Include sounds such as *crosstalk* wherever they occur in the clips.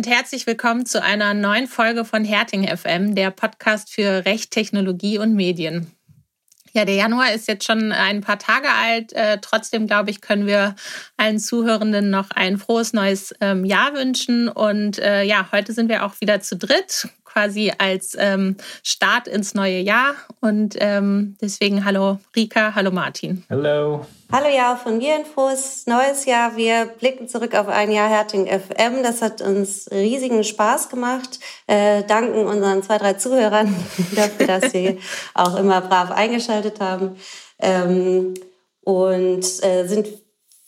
Und herzlich willkommen zu einer neuen Folge von Herting FM, der Podcast für Recht, Technologie und Medien. Ja, der Januar ist jetzt schon ein paar Tage alt. Äh, trotzdem, glaube ich, können wir allen Zuhörenden noch ein frohes neues ähm, Jahr wünschen. Und äh, ja, heute sind wir auch wieder zu dritt, quasi als ähm, Start ins neue Jahr. Und ähm, deswegen hallo Rika, hallo Martin. Hallo. Hallo ja, von mir ein frohes neues Jahr. Wir blicken zurück auf ein Jahr Herting FM. Das hat uns riesigen Spaß gemacht. Äh, danken unseren zwei, drei Zuhörern *laughs* dafür, dass sie *laughs* auch immer brav eingeschaltet haben. Ähm, und äh, sind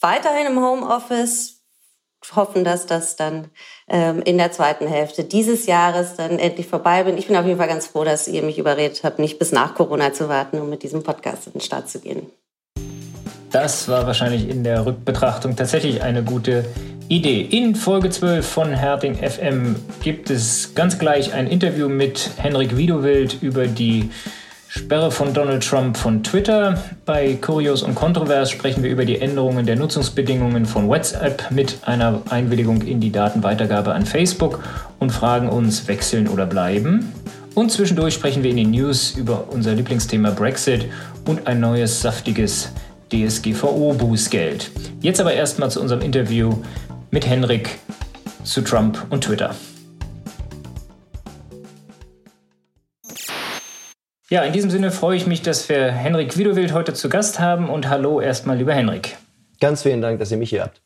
weiterhin im Homeoffice. Hoffen, dass das dann ähm, in der zweiten Hälfte dieses Jahres dann endlich vorbei bin. Ich bin auf jeden Fall ganz froh, dass ihr mich überredet habt, nicht bis nach Corona zu warten, um mit diesem Podcast in den Start zu gehen. Das war wahrscheinlich in der Rückbetrachtung tatsächlich eine gute Idee. In Folge 12 von Herting FM gibt es ganz gleich ein Interview mit Henrik Wiedowild über die Sperre von Donald Trump von Twitter. Bei Kurios und Kontrovers sprechen wir über die Änderungen der Nutzungsbedingungen von WhatsApp mit einer Einwilligung in die Datenweitergabe an Facebook und fragen uns, wechseln oder bleiben. Und zwischendurch sprechen wir in den News über unser Lieblingsthema Brexit und ein neues saftiges DSGVO-Bußgeld. Jetzt aber erstmal zu unserem Interview mit Henrik zu Trump und Twitter. Ja, in diesem Sinne freue ich mich, dass wir Henrik Widowild heute zu Gast haben. Und hallo erstmal, lieber Henrik. Ganz vielen Dank, dass ihr mich hier habt.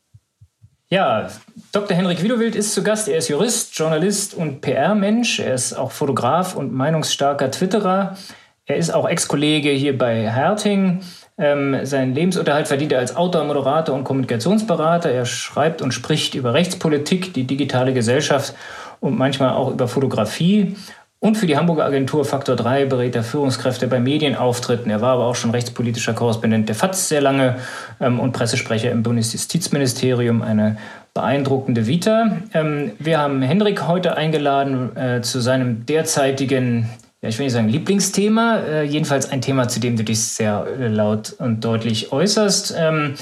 Ja, Dr. Henrik Widowild ist zu Gast. Er ist Jurist, Journalist und PR-Mensch. Er ist auch Fotograf und meinungsstarker Twitterer. Er ist auch Ex-Kollege hier bei Herting. Ähm, seinen Lebensunterhalt verdient er als Autor, Moderator und Kommunikationsberater. Er schreibt und spricht über Rechtspolitik, die digitale Gesellschaft und manchmal auch über Fotografie. Und für die Hamburger Agentur Faktor 3 berät er Führungskräfte bei Medienauftritten. Er war aber auch schon rechtspolitischer Korrespondent der FAZ sehr lange ähm, und Pressesprecher im Bundesjustizministerium. Eine beeindruckende Vita. Ähm, wir haben Hendrik heute eingeladen äh, zu seinem derzeitigen ja, ich will nicht sagen Lieblingsthema, äh, jedenfalls ein Thema, zu dem du dich sehr äh, laut und deutlich äußerst. Ähm, äh,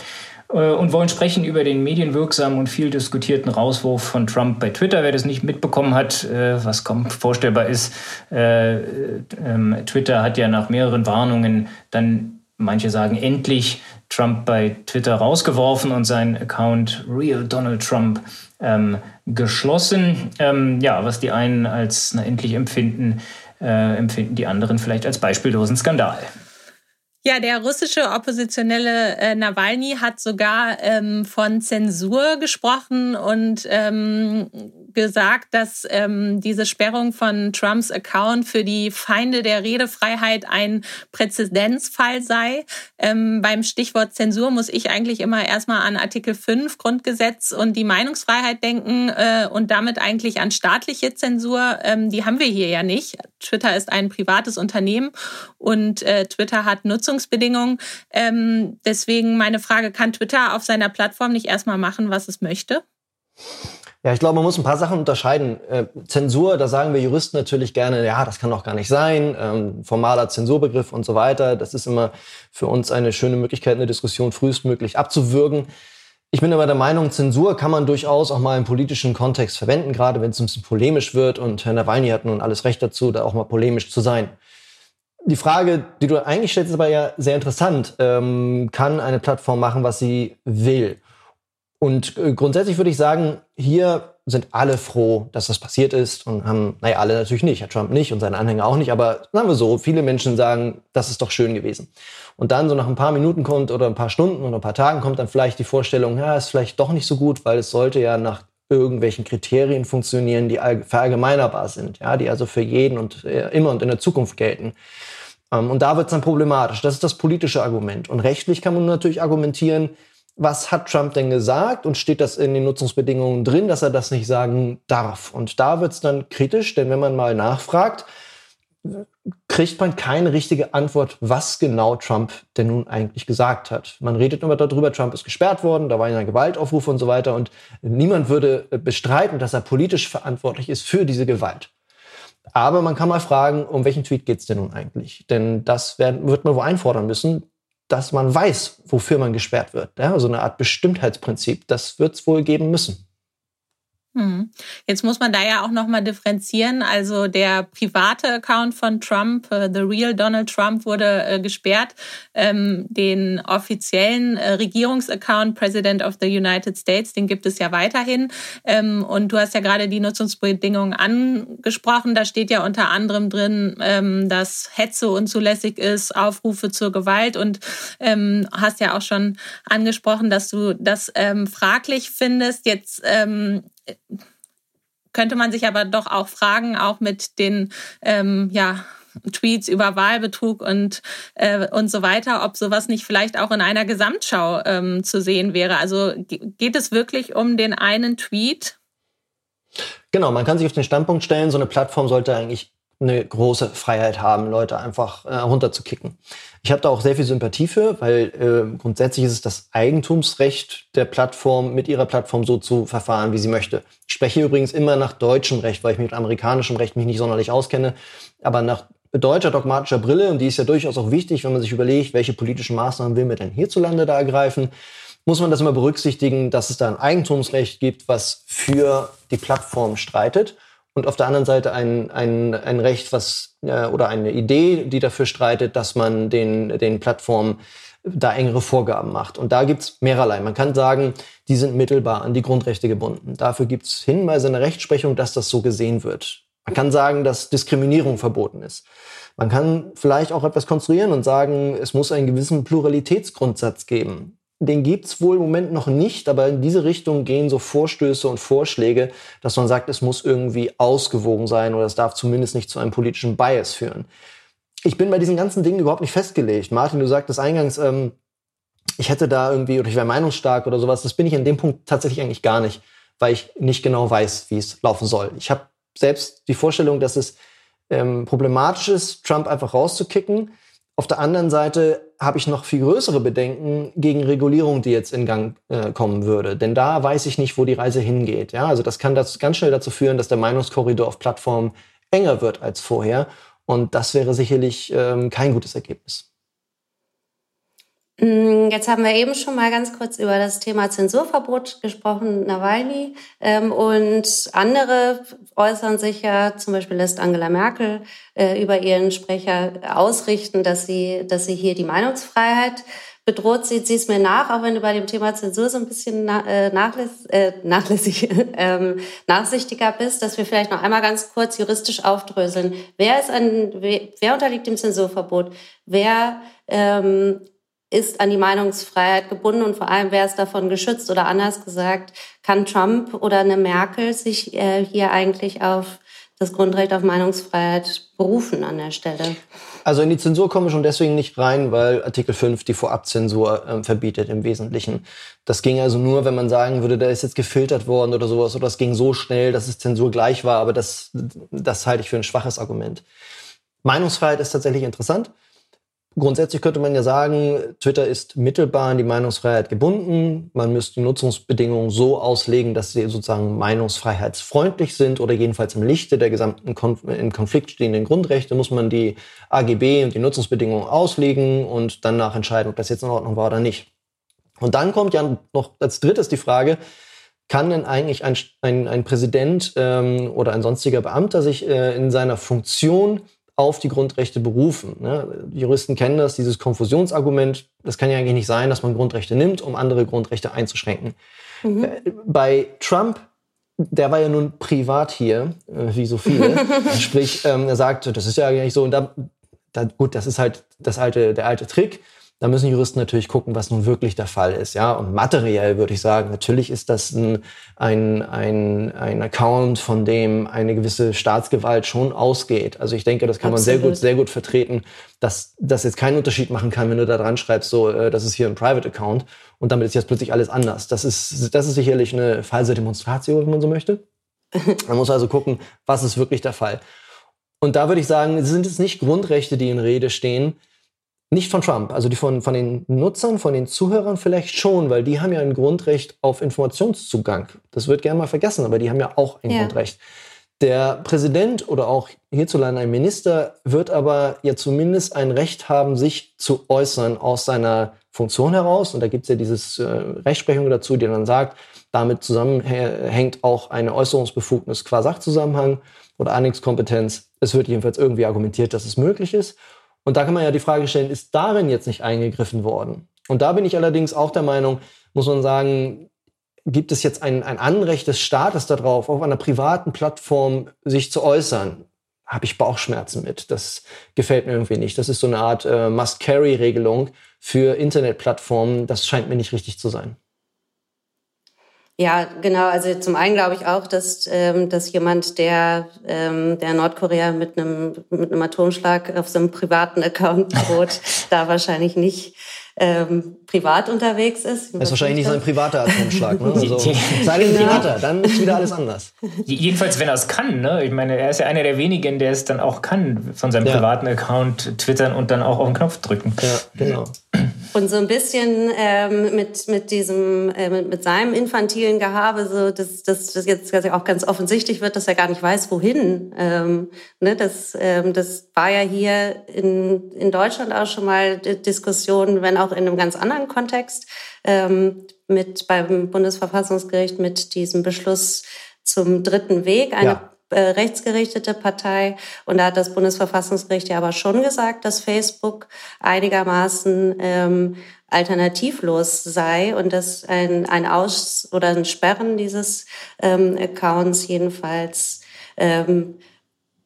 und wollen sprechen über den medienwirksamen und viel diskutierten Rauswurf von Trump bei Twitter. Wer das nicht mitbekommen hat, äh, was kaum vorstellbar ist, äh, ähm, Twitter hat ja nach mehreren Warnungen dann, manche sagen endlich, Trump bei Twitter rausgeworfen und seinen Account Real Donald Trump ähm, geschlossen. Ähm, ja, was die einen als na, endlich empfinden, äh, empfinden die anderen vielleicht als beispiellosen Skandal. Ja, der russische Oppositionelle äh, Nawalny hat sogar ähm, von Zensur gesprochen und ähm, gesagt, dass ähm, diese Sperrung von Trumps Account für die Feinde der Redefreiheit ein Präzedenzfall sei. Ähm, beim Stichwort Zensur muss ich eigentlich immer erstmal an Artikel 5 Grundgesetz und die Meinungsfreiheit denken äh, und damit eigentlich an staatliche Zensur. Ähm, die haben wir hier ja nicht. Twitter ist ein privates Unternehmen und äh, Twitter hat Nutzungsbedingungen. Ähm, deswegen meine Frage, kann Twitter auf seiner Plattform nicht erstmal machen, was es möchte? Ja, ich glaube, man muss ein paar Sachen unterscheiden. Äh, Zensur, da sagen wir Juristen natürlich gerne, ja, das kann doch gar nicht sein, ähm, formaler Zensurbegriff und so weiter. Das ist immer für uns eine schöne Möglichkeit, eine Diskussion frühestmöglich abzuwürgen. Ich bin aber der Meinung, Zensur kann man durchaus auch mal im politischen Kontext verwenden, gerade wenn es ein bisschen polemisch wird. Und Herr Nawalny hat nun alles Recht dazu, da auch mal polemisch zu sein. Die Frage, die du eigentlich stellst, ist aber ja sehr interessant. Ähm, kann eine Plattform machen, was sie will? Und äh, grundsätzlich würde ich sagen, hier sind alle froh, dass das passiert ist und haben, naja, alle natürlich nicht, Herr Trump nicht und seine Anhänger auch nicht, aber sagen wir so, viele Menschen sagen, das ist doch schön gewesen. Und dann so nach ein paar Minuten kommt oder ein paar Stunden oder ein paar Tagen kommt dann vielleicht die Vorstellung, ja, ist vielleicht doch nicht so gut, weil es sollte ja nach irgendwelchen Kriterien funktionieren, die verallgemeinerbar sind, ja, die also für jeden und äh, immer und in der Zukunft gelten. Ähm, und da wird es dann problematisch. Das ist das politische Argument. Und rechtlich kann man natürlich argumentieren, was hat Trump denn gesagt und steht das in den Nutzungsbedingungen drin, dass er das nicht sagen darf. Und da wird es dann kritisch, denn wenn man mal nachfragt, kriegt man keine richtige Antwort, was genau Trump denn nun eigentlich gesagt hat. Man redet immer darüber, Trump ist gesperrt worden, da war ja ein Gewaltaufruf und so weiter und niemand würde bestreiten, dass er politisch verantwortlich ist für diese Gewalt. Aber man kann mal fragen, um welchen Tweet geht es denn nun eigentlich? Denn das werden, wird man wohl einfordern müssen, dass man weiß, wofür man gesperrt wird. Ja, so eine Art Bestimmtheitsprinzip, das wird es wohl geben müssen. Hm. Jetzt muss man da ja auch nochmal differenzieren. Also der private Account von Trump, uh, The Real Donald Trump, wurde äh, gesperrt. Ähm, den offiziellen äh, Regierungsaccount President of the United States, den gibt es ja weiterhin. Ähm, und du hast ja gerade die Nutzungsbedingungen angesprochen. Da steht ja unter anderem drin, ähm, dass Hetze unzulässig ist, Aufrufe zur Gewalt und hast ja auch schon angesprochen, dass du das fraglich findest. Jetzt könnte man sich aber doch auch fragen, auch mit den ähm, ja, Tweets über Wahlbetrug und, äh, und so weiter, ob sowas nicht vielleicht auch in einer Gesamtschau ähm, zu sehen wäre. Also geht es wirklich um den einen Tweet? Genau, man kann sich auf den Standpunkt stellen, so eine Plattform sollte eigentlich eine große Freiheit haben, Leute einfach äh, runterzukicken. Ich habe da auch sehr viel Sympathie für, weil äh, grundsätzlich ist es das Eigentumsrecht der Plattform, mit ihrer Plattform so zu verfahren, wie sie möchte. Ich spreche übrigens immer nach deutschem Recht, weil ich mit amerikanischem Recht mich nicht sonderlich auskenne, aber nach deutscher dogmatischer Brille, und die ist ja durchaus auch wichtig, wenn man sich überlegt, welche politischen Maßnahmen will man denn hierzulande da ergreifen, muss man das immer berücksichtigen, dass es da ein Eigentumsrecht gibt, was für die Plattform streitet und auf der anderen Seite ein, ein, ein Recht, was äh, oder eine Idee, die dafür streitet, dass man den, den Plattformen da engere Vorgaben macht. Und da gibt's mehrerlei. Man kann sagen, die sind mittelbar an die Grundrechte gebunden. Dafür gibt's Hinweise in der Rechtsprechung, dass das so gesehen wird. Man kann sagen, dass Diskriminierung verboten ist. Man kann vielleicht auch etwas konstruieren und sagen, es muss einen gewissen Pluralitätsgrundsatz geben den gibt's wohl im Moment noch nicht, aber in diese Richtung gehen so Vorstöße und Vorschläge, dass man sagt, es muss irgendwie ausgewogen sein oder es darf zumindest nicht zu einem politischen Bias führen. Ich bin bei diesen ganzen Dingen überhaupt nicht festgelegt. Martin, du sagtest eingangs, ähm, ich hätte da irgendwie oder ich wäre meinungsstark oder sowas. Das bin ich an dem Punkt tatsächlich eigentlich gar nicht, weil ich nicht genau weiß, wie es laufen soll. Ich habe selbst die Vorstellung, dass es ähm, problematisch ist, Trump einfach rauszukicken auf der anderen Seite habe ich noch viel größere Bedenken gegen Regulierung, die jetzt in Gang äh, kommen würde. Denn da weiß ich nicht, wo die Reise hingeht. Ja, also das kann das ganz schnell dazu führen, dass der Meinungskorridor auf Plattformen enger wird als vorher. Und das wäre sicherlich ähm, kein gutes Ergebnis. Mm, jetzt haben wir eben schon mal ganz kurz über das Thema Zensurverbot gesprochen, Nawalny. Ähm, und andere äußern sich ja, zum Beispiel lässt Angela Merkel äh, über ihren Sprecher ausrichten, dass sie, dass sie hier die Meinungsfreiheit bedroht sieht. Sie es mir nach, auch wenn du bei dem Thema Zensur so ein bisschen äh, nachläss, äh, nachlässig, *laughs* ähm, nachsichtiger bist, dass wir vielleicht noch einmal ganz kurz juristisch aufdröseln. Wer ist ein, wer unterliegt dem Zensurverbot? Wer ähm, ist an die Meinungsfreiheit gebunden und vor allem wer ist davon geschützt oder anders gesagt, kann Trump oder eine Merkel sich äh, hier eigentlich auf das Grundrecht auf Meinungsfreiheit berufen an der Stelle? Also in die Zensur kommen wir schon deswegen nicht rein, weil Artikel 5 die Vorabzensur äh, verbietet im Wesentlichen. Das ging also nur, wenn man sagen würde, da ist jetzt gefiltert worden oder sowas oder das ging so schnell, dass es Zensur gleich war, aber das, das halte ich für ein schwaches Argument. Meinungsfreiheit ist tatsächlich interessant. Grundsätzlich könnte man ja sagen, Twitter ist mittelbar an die Meinungsfreiheit gebunden. Man müsste die Nutzungsbedingungen so auslegen, dass sie sozusagen meinungsfreiheitsfreundlich sind oder jedenfalls im Lichte der gesamten Konf in Konflikt stehenden Grundrechte muss man die AGB und die Nutzungsbedingungen auslegen und danach entscheiden, ob das jetzt in Ordnung war oder nicht. Und dann kommt ja noch als drittes die Frage, kann denn eigentlich ein, ein, ein Präsident ähm, oder ein sonstiger Beamter sich äh, in seiner Funktion auf die Grundrechte berufen. Ne? Juristen kennen das, dieses Konfusionsargument. Das kann ja eigentlich nicht sein, dass man Grundrechte nimmt, um andere Grundrechte einzuschränken. Mhm. Äh, bei Trump, der war ja nun privat hier, äh, wie so viele. *laughs* Sprich, ähm, er sagt, das ist ja eigentlich so. Und da, da, gut, das ist halt das alte, der alte Trick. Da müssen Juristen natürlich gucken, was nun wirklich der Fall ist. Ja, und materiell würde ich sagen, natürlich ist das ein, ein, ein, ein Account, von dem eine gewisse Staatsgewalt schon ausgeht. Also ich denke, das kann Absolut. man sehr gut, sehr gut vertreten, dass das jetzt keinen Unterschied machen kann, wenn du da dran schreibst, so, äh, das ist hier ein Private Account und damit ist jetzt plötzlich alles anders. Das ist, das ist sicherlich eine falsche Demonstration, wenn man so möchte. *laughs* Man muss also gucken, was ist wirklich der Fall. Und da würde ich sagen, sind es nicht Grundrechte, die in Rede stehen, nicht von Trump, also die von, von den Nutzern, von den Zuhörern vielleicht schon, weil die haben ja ein Grundrecht auf Informationszugang. Das wird gerne mal vergessen, aber die haben ja auch ein ja. Grundrecht. Der Präsident oder auch hierzulande ein Minister wird aber ja zumindest ein Recht haben, sich zu äußern aus seiner Funktion heraus. Und da gibt es ja dieses äh, Rechtsprechung dazu, die dann sagt, damit zusammenhängt auch eine Äußerungsbefugnis qua Sachzusammenhang oder Annexkompetenz. Es wird jedenfalls irgendwie argumentiert, dass es möglich ist. Und da kann man ja die Frage stellen, ist darin jetzt nicht eingegriffen worden? Und da bin ich allerdings auch der Meinung, muss man sagen, gibt es jetzt ein, ein Anrecht des Staates darauf, auf einer privaten Plattform sich zu äußern? Habe ich Bauchschmerzen mit. Das gefällt mir irgendwie nicht. Das ist so eine Art äh, Must-Carry-Regelung für Internetplattformen. Das scheint mir nicht richtig zu sein. Ja, genau. Also zum einen glaube ich auch, dass, ähm, dass jemand, der, ähm, der Nordkorea mit einem, mit einem Atomschlag auf seinem privaten Account droht, *laughs* da wahrscheinlich nicht ähm, privat unterwegs ist. Das ist wahrscheinlich nicht sein privater Atomschlag. Ne? Also, *laughs* sei denn genau. privater, dann ist wieder alles anders. *laughs* Jedenfalls, wenn er es kann. Ne? Ich meine, er ist ja einer der wenigen, der es dann auch kann, von seinem ja. privaten Account twittern und dann auch auf den Knopf drücken. Ja, genau. *clears throat* Und so ein bisschen ähm, mit, mit diesem, äh, mit, mit seinem infantilen Gehabe, so dass, dass das jetzt auch ganz offensichtlich wird, dass er gar nicht weiß, wohin. Ähm, ne, das, ähm, das war ja hier in, in Deutschland auch schon mal Diskussion, wenn auch in einem ganz anderen Kontext, ähm, mit beim Bundesverfassungsgericht mit diesem Beschluss zum dritten Weg, eine ja äh, rechtsgerichtete Partei. Und da hat das Bundesverfassungsgericht ja aber schon gesagt, dass Facebook einigermaßen ähm, alternativlos sei und dass ein, ein Aus- oder ein Sperren dieses ähm, Accounts jedenfalls ähm,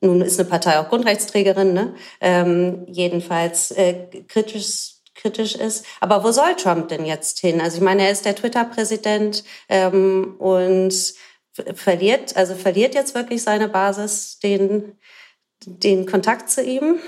nun ist eine Partei auch Grundrechtsträgerin, ne? ähm, jedenfalls äh, kritisch kritisch ist. Aber wo soll Trump denn jetzt hin? Also ich meine, er ist der Twitter-Präsident ähm, und verliert, also verliert jetzt wirklich seine Basis den, den Kontakt zu ihm?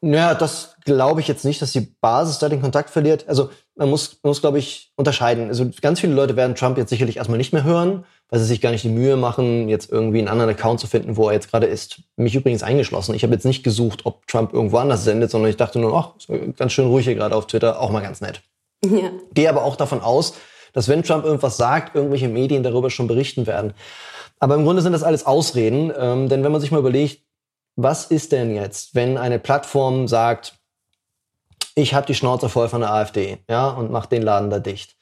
Naja, das glaube ich jetzt nicht, dass die Basis da den Kontakt verliert. Also man muss, man muss, glaube ich, unterscheiden. Also ganz viele Leute werden Trump jetzt sicherlich erstmal nicht mehr hören, weil sie sich gar nicht die Mühe machen, jetzt irgendwie einen anderen Account zu finden, wo er jetzt gerade ist. Mich übrigens eingeschlossen. Ich habe jetzt nicht gesucht, ob Trump irgendwo anders sendet, sondern ich dachte nur, ach, ganz schön ruhig hier gerade auf Twitter, auch mal ganz nett. Ja. Gehe aber auch davon aus, dass wenn Trump irgendwas sagt, irgendwelche Medien darüber schon berichten werden. Aber im Grunde sind das alles Ausreden, ähm, denn wenn man sich mal überlegt, was ist denn jetzt, wenn eine Plattform sagt, ich habe die Schnauze voll von der AfD, ja, und macht den Laden da dicht.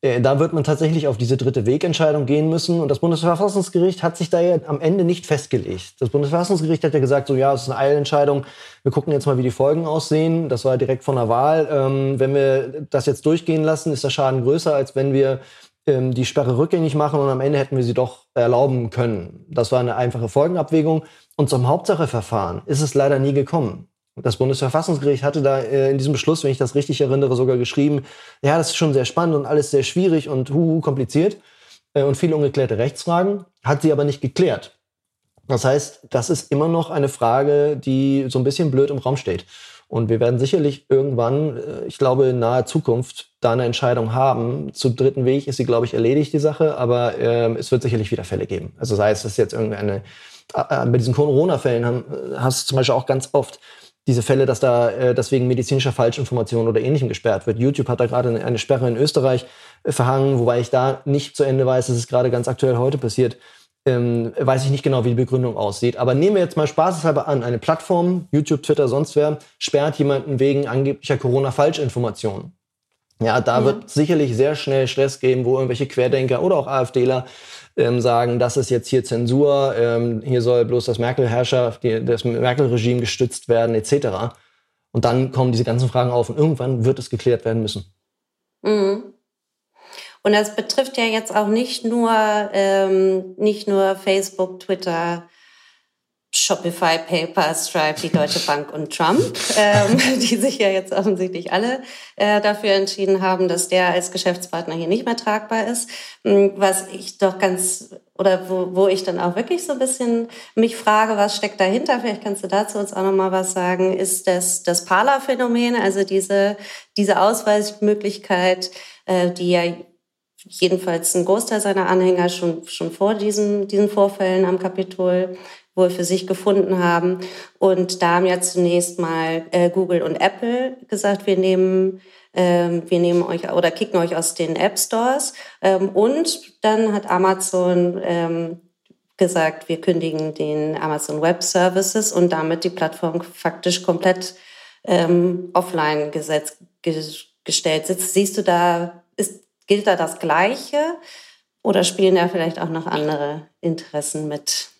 Äh, da wird man tatsächlich auf diese dritte Wegentscheidung gehen müssen. Und das Bundesverfassungsgericht hat sich da ja am Ende nicht festgelegt. Das Bundesverfassungsgericht hat ja gesagt, so ja, es ist eine Eilentscheidung. Wir gucken jetzt mal, wie die Folgen aussehen. Das war direkt von der Wahl. Ähm, wenn wir das jetzt durchgehen lassen, ist der Schaden größer, als wenn wir ähm, die Sperre rückgängig machen und am Ende hätten wir sie doch erlauben können. Das war eine einfache Folgenabwägung. Und zum Hauptsacheverfahren ist es leider nie gekommen. Das Bundesverfassungsgericht hatte da äh, in diesem Beschluss, wenn ich das richtig erinnere, sogar geschrieben, ja, das ist schon sehr spannend und alles sehr schwierig und huhu kompliziert äh, und viele ungeklärte Rechtsfragen, hat sie aber nicht geklärt. Das heißt, das ist immer noch eine Frage, die so ein bisschen blöd im Raum steht. Und wir werden sicherlich irgendwann, äh, ich glaube in naher Zukunft, da eine Entscheidung haben. Zum dritten Weg ist sie, glaube ich, erledigt, die Sache, aber äh, es wird sicherlich wieder Fälle geben. Also sei es, dass jetzt irgendeine, äh, bei diesen Corona-Fällen hast du zum Beispiel auch ganz oft diese Fälle, dass da äh, deswegen medizinischer Falschinformationen oder ähnlichem gesperrt wird. YouTube hat da gerade eine, Sperre in Österreich äh, verhangen, wobei ich da nicht zu Ende weiß, dass es gerade ganz aktuell heute passiert. Ähm, weiß ich nicht genau, wie die Begründung aussieht. Aber nehmen wir jetzt mal spaßeshalber an, eine Plattform, YouTube, Twitter, sonst wer, sperrt jemanden wegen angeblicher Corona-Falschinformationen. Ja, da ja. wird sicherlich sehr schnell Stress geben, wo irgendwelche Querdenker oder auch AfDler ähm, sagen, das ist jetzt hier Zensur, ähm, hier soll bloß das Merkel-Herrschaft, das Merkel-Regime gestützt werden, etc. Und dann kommen diese ganzen Fragen auf und irgendwann wird es geklärt werden müssen. Mhm. Und das betrifft ja jetzt auch nicht nur, ähm, nicht nur Facebook, Twitter, Shopify, PayPal, Stripe, die Deutsche Bank und Trump, ähm, *laughs* die sich ja jetzt offensichtlich alle äh, dafür entschieden haben, dass der als Geschäftspartner hier nicht mehr tragbar ist. Hm, was ich doch ganz, oder wo, wo ich dann auch wirklich so ein bisschen mich frage, was steckt dahinter, vielleicht kannst du dazu uns auch nochmal was sagen, ist das, das Parler-Phänomen, also diese, diese Ausweismöglichkeit, äh, die ja jedenfalls ein Großteil seiner Anhänger schon, schon vor diesen, diesen Vorfällen am Kapitol wohl für sich gefunden haben. Und da haben ja zunächst mal äh, Google und Apple gesagt, wir nehmen ähm, wir nehmen euch oder kicken euch aus den App Stores. Ähm, und dann hat Amazon ähm, gesagt, wir kündigen den Amazon Web Services und damit die Plattform faktisch komplett offline gesetzt, gestellt. Siehst du da, ist, gilt da das Gleiche oder spielen da vielleicht auch noch andere Interessen mit?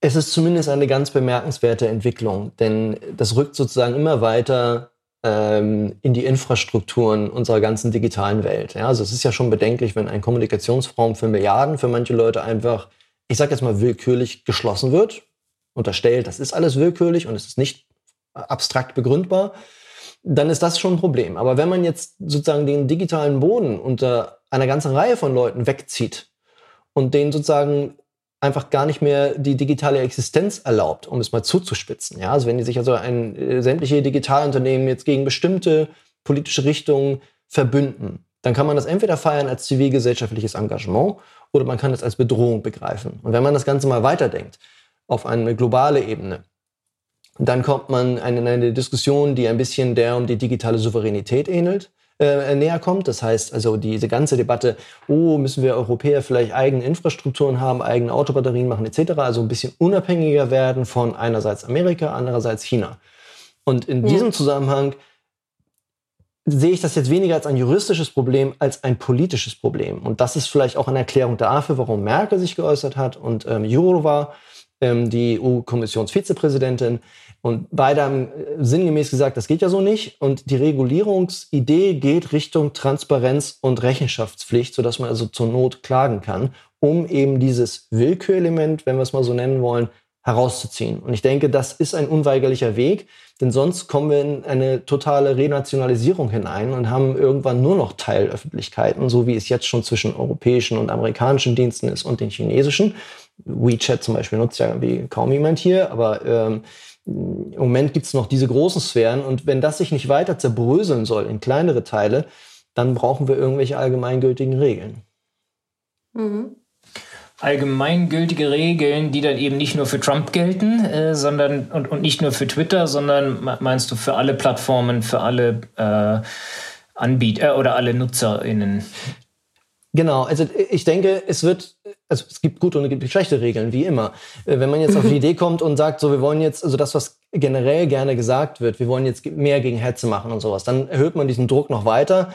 Es ist zumindest eine ganz bemerkenswerte Entwicklung, denn das rückt sozusagen immer weiter ähm, in die Infrastrukturen unserer ganzen digitalen Welt. Ja, also es ist ja schon bedenklich, wenn ein Kommunikationsraum für Milliarden für manche Leute einfach, ich sage jetzt mal willkürlich geschlossen wird, unterstellt, das ist alles willkürlich und es ist nicht abstrakt begründbar, dann ist das schon ein Problem. Aber wenn man jetzt sozusagen den digitalen Boden unter einer ganzen Reihe von Leuten wegzieht und denen sozusagen einfach gar nicht mehr die digitale Existenz erlaubt, um es mal zuzuspitzen. Ja, also wenn die sich also ein, äh, sämtliche Digitalunternehmen jetzt gegen bestimmte politische Richtungen verbünden, dann kann man das entweder feiern als zivilgesellschaftliches Engagement oder man kann es als Bedrohung begreifen. Und wenn man das Ganze mal weiterdenkt auf eine globale Ebene, dann kommt man in eine Diskussion, die ein bisschen der um die digitale Souveränität ähnelt äh, näher kommt. Das heißt also diese ganze Debatte, oh, müssen wir Europäer vielleicht eigene Infrastrukturen haben, eigene Autobatterien machen etc., also ein bisschen unabhängiger werden von einerseits Amerika, andererseits China. Und in ja. diesem Zusammenhang sehe ich das jetzt weniger als ein juristisches Problem als ein politisches Problem. Und das ist vielleicht auch eine Erklärung dafür, warum Merkel sich geäußert hat und ähm, Jourova, ähm, die EU-Kommissionsvizepräsidentin, und beide haben äh, sinngemäß gesagt, das geht ja so nicht. Und die Regulierungsidee geht Richtung Transparenz und Rechenschaftspflicht, sodass man also zur Not klagen kann, um eben dieses Willkürelement, wenn wir es mal so nennen wollen, herauszuziehen. Und ich denke, das ist ein unweigerlicher Weg, denn sonst kommen wir in eine totale Renationalisierung hinein und haben irgendwann nur noch Teilöffentlichkeiten, so wie es jetzt schon zwischen europäischen und amerikanischen Diensten ist und den chinesischen. WeChat zum Beispiel nutzt ja wie kaum jemand hier, aber ähm, im Moment gibt es noch diese großen Sphären und wenn das sich nicht weiter zerbröseln soll in kleinere Teile, dann brauchen wir irgendwelche allgemeingültigen Regeln. Mhm. Allgemeingültige Regeln, die dann eben nicht nur für Trump gelten, äh, sondern und, und nicht nur für Twitter, sondern meinst du für alle Plattformen, für alle äh, Anbieter äh, oder alle NutzerInnen? Genau, also ich denke, es wird, also es gibt gute und es gibt schlechte Regeln, wie immer. Äh, wenn man jetzt auf die *laughs* Idee kommt und sagt, so wir wollen jetzt, also das, was generell gerne gesagt wird, wir wollen jetzt mehr gegen Hetze machen und sowas, dann erhöht man diesen Druck noch weiter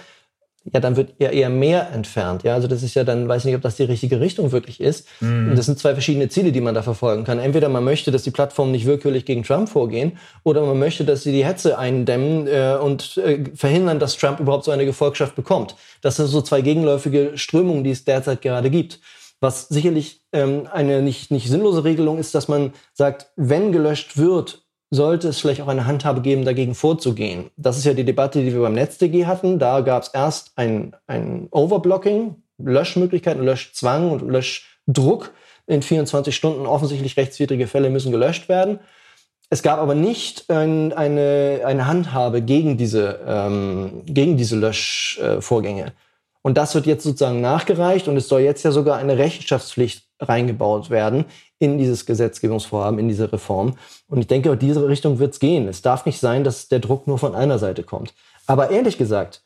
ja, dann wird ja eher mehr entfernt. Ja, also das ist ja dann, weiß nicht, ob das die richtige Richtung wirklich ist. Mhm. Und das sind zwei verschiedene Ziele, die man da verfolgen kann. Entweder man möchte, dass die Plattformen nicht willkürlich gegen Trump vorgehen, oder man möchte, dass sie die Hetze eindämmen äh, und äh, verhindern, dass Trump überhaupt so eine Gefolgschaft bekommt. Das sind so zwei gegenläufige Strömungen, die es derzeit gerade gibt. Was sicherlich ähm, eine nicht, nicht sinnlose Regelung ist, dass man sagt, wenn gelöscht wird, sollte es vielleicht auch eine Handhabe geben, dagegen vorzugehen. Das ist ja die Debatte, die wir beim NetzDG hatten. Da gab es erst ein, ein Overblocking, Löschmöglichkeiten, Löschzwang und Löschdruck. In 24 Stunden offensichtlich rechtswidrige Fälle müssen gelöscht werden. Es gab aber nicht ein, eine, eine Handhabe gegen diese, ähm, gegen diese Löschvorgänge. Und das wird jetzt sozusagen nachgereicht und es soll jetzt ja sogar eine Rechenschaftspflicht reingebaut werden in dieses Gesetzgebungsvorhaben, in diese Reform. Und ich denke, in diese Richtung wird es gehen. Es darf nicht sein, dass der Druck nur von einer Seite kommt. Aber ehrlich gesagt,